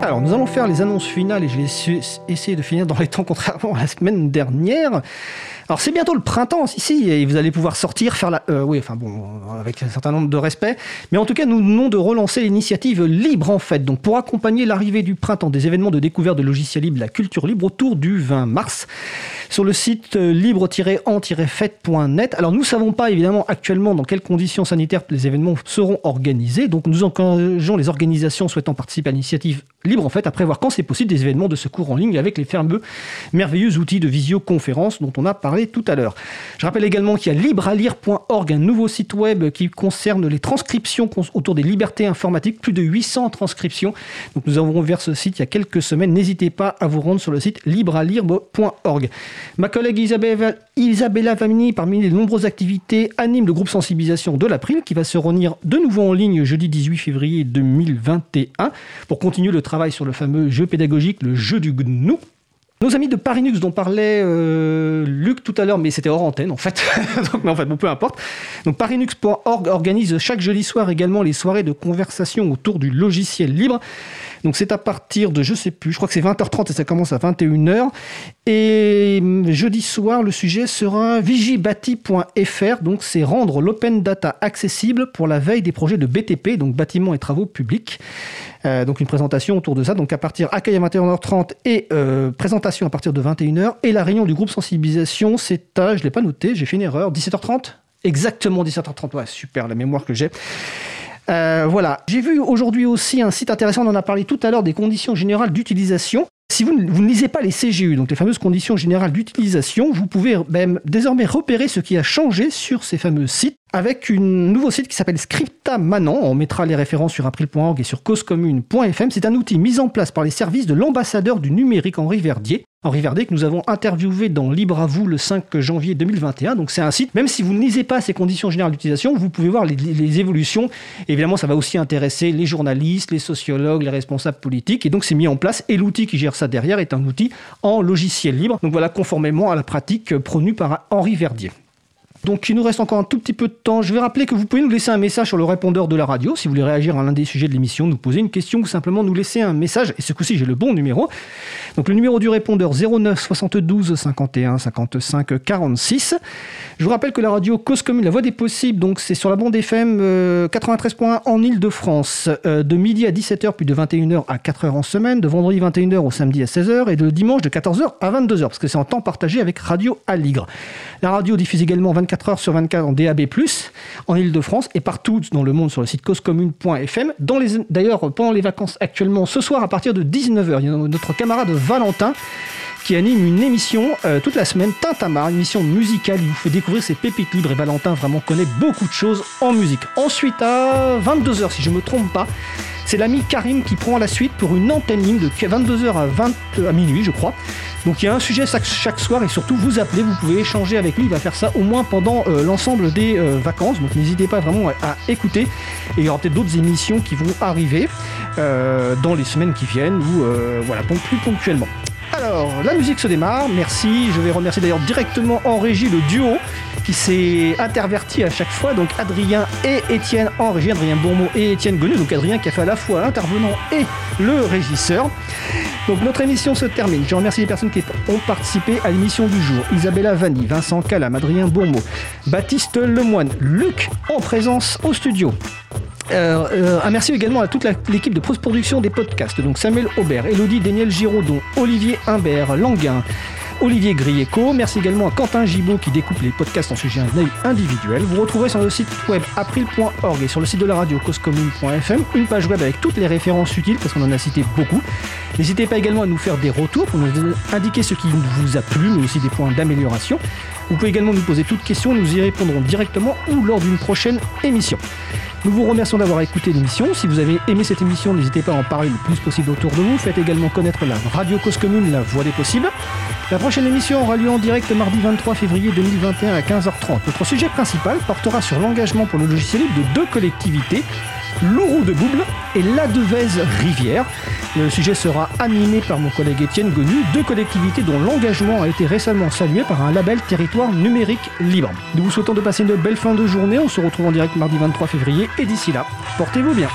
Alors nous allons faire les annonces finales et je vais essa- essayer de finir dans les temps contrairement à la semaine dernière. Alors c'est bientôt le printemps ici et vous allez pouvoir sortir, faire la... euh, oui, enfin bon, avec un certain nombre de respect. Mais en tout cas, nous venons de relancer l'initiative Libre en Fête. Donc pour accompagner l'arrivée du printemps, des événements de découverte de logiciels libres, la culture libre autour du 20 mars. Sur le site euh, libre-en-fête.net. Alors nous ne savons pas évidemment actuellement dans quelles conditions sanitaires les événements seront organisés. Donc nous encourageons les organisations souhaitant participer à l'initiative Libre en Fête à prévoir quand c'est possible des événements de secours en ligne avec les fameux merveilleux outils de visioconférence dont on a parlé tout à l'heure. Je rappelle également qu'il y a librealire.org, un nouveau site web qui concerne les transcriptions autour des libertés informatiques, plus de 800 transcriptions. Nous avons ouvert ce site il y a quelques semaines. N'hésitez pas à vous rendre sur le site librealire.org. Ma collègue Isabella Vamini, parmi les nombreuses activités, anime le groupe sensibilisation de l'April qui va se réunir de nouveau en ligne jeudi 18 février 2021 pour continuer le travail sur le fameux jeu pédagogique, le jeu du GNU. Nos amis de Parinux dont parlait euh, Luc tout à l'heure, mais c'était hors antenne en fait. Donc, mais en fait, bon, peu importe. Donc parinux.org organise chaque jeudi soir également les soirées de conversation autour du logiciel libre. Donc c'est à partir de, je sais plus, je crois que c'est 20h30 et ça commence à 21h. Et hum, jeudi soir, le sujet sera vigibati.fr. Donc c'est rendre l'open data accessible pour la veille des projets de BTP, donc bâtiments et travaux publics. Euh, donc une présentation autour de ça. Donc à partir accueil à 21h30 et euh, présentation à partir de 21h. Et la réunion du groupe sensibilisation, c'est à, je l'ai pas noté, j'ai fait une erreur, 17h30 Exactement 17h30, ouais, super la mémoire que j'ai. Euh, voilà, j'ai vu aujourd'hui aussi un site intéressant, on en a parlé tout à l'heure, des conditions générales d'utilisation. Si vous, ne- vous ne lisez pas les CGU, donc les fameuses conditions générales d'utilisation, vous pouvez même désormais repérer ce qui a changé sur ces fameux sites avec un nouveau site qui s'appelle Scripta Manon. On mettra les références sur april.org et sur causecommune.fm. C'est un outil mis en place par les services de l'ambassadeur du numérique Henri Verdier. Henri Verdier que nous avons interviewé dans Libre à vous le 5 janvier 2021. Donc c'est un site, même si vous ne lisez pas ces conditions générales d'utilisation, vous pouvez voir les, les évolutions. Évidemment, ça va aussi intéresser les journalistes, les sociologues, les responsables politiques. Et donc c'est mis en place. Et l'outil qui gère ça derrière est un outil en logiciel libre. Donc voilà, conformément à la pratique prônée par Henri Verdier. Donc il nous reste encore un tout petit peu de temps. Je vais rappeler que vous pouvez nous laisser un message sur le répondeur de la radio si vous voulez réagir à l'un des sujets de l'émission, nous poser une question ou simplement nous laisser un message. Et ce coup-ci, j'ai le bon numéro. Donc le numéro du répondeur 09 72 51 55 46. Je vous rappelle que la radio Cause Commune, la voix des possibles, donc c'est sur la bande FM 93.1 en Ile-de-France, euh, de midi à 17h puis de 21h à 4h en semaine, de vendredi 21h au samedi à 16h et de dimanche de 14h à 22h parce que c'est en temps partagé avec Radio Aligre. La radio diffuse également 24 heures sur 24 en DAB+, en Ile-de-France et partout dans le monde sur le site causecommune.fm. D'ailleurs, pendant les vacances actuellement, ce soir à partir de 19h, il y a notre camarade Valentin qui anime une émission euh, toute la semaine, Tintamar, une émission musicale. Il vous fait découvrir ses pépites libres et Valentin vraiment connaît beaucoup de choses en musique. Ensuite, à 22h, si je ne me trompe pas, c'est l'ami Karim qui prend la suite pour une antenne ligne de 22h à, 20, à minuit, je crois. Donc il y a un sujet chaque, soir et surtout vous appelez, vous pouvez échanger avec lui. Il va faire ça au moins pendant euh, l'ensemble des euh, vacances. Donc n'hésitez pas vraiment à, écouter. Et il y aura peut-être d'autres émissions qui vont arriver euh, dans les semaines qui viennent ou voilà, plus ponctuellement. Alors, la musique se démarre, merci. Je vais remercier d'ailleurs directement en régie le duo qui s'est interverti à chaque fois. Donc Adrien et Étienne en régie, Adrien Bourmeau et Étienne Gonu. Donc Adrien qui a fait à la fois l'intervenant et le régisseur. Donc notre émission se termine. Je remercie les personnes qui ont participé à l'émission du jour. Isabella Vanni, Vincent Calam, Adrien Bourmeau, Baptiste Lemoine, Luc en présence au studio. Euh, euh, un merci également à toute l'équipe de post-production des podcasts. Donc Samuel Aubert, Elodie Daniel Giraudon, Olivier Humbert, Languin, Olivier Grieco. Merci également à Quentin Gibaud qui découpe les podcasts en sujet individuel. Vous retrouverez sur le site web april.org et sur le site de la radio causecommune.fm une page web avec toutes les références utiles parce qu'on en a cité beaucoup. N'hésitez pas également à nous faire des retours pour nous indiquer ce qui vous a plu, mais aussi des points d'amélioration. Vous pouvez également nous poser toutes questions, nous y répondrons directement ou lors d'une prochaine émission. Nous vous remercions d'avoir écouté l'émission. Si vous avez aimé cette émission, n'hésitez pas à en parler le plus possible autour de vous. Faites également connaître la Radio Cause Commune, la voix des possibles. La prochaine émission aura lieu en direct mardi 23 février 2021 à 15h30. Notre sujet principal portera sur l'engagement pour le logiciel libre de deux collectivités, Lourou de Bouble et La Devèze Rivière. Le sujet sera animé par mon collègue Étienne Gonu, deux collectivités dont l'engagement a été récemment salué par un label territoire numérique libre. Nous vous souhaitons de passer une belle fin de journée. On se retrouve en direct mardi 23 février et d'ici là, portez-vous bien.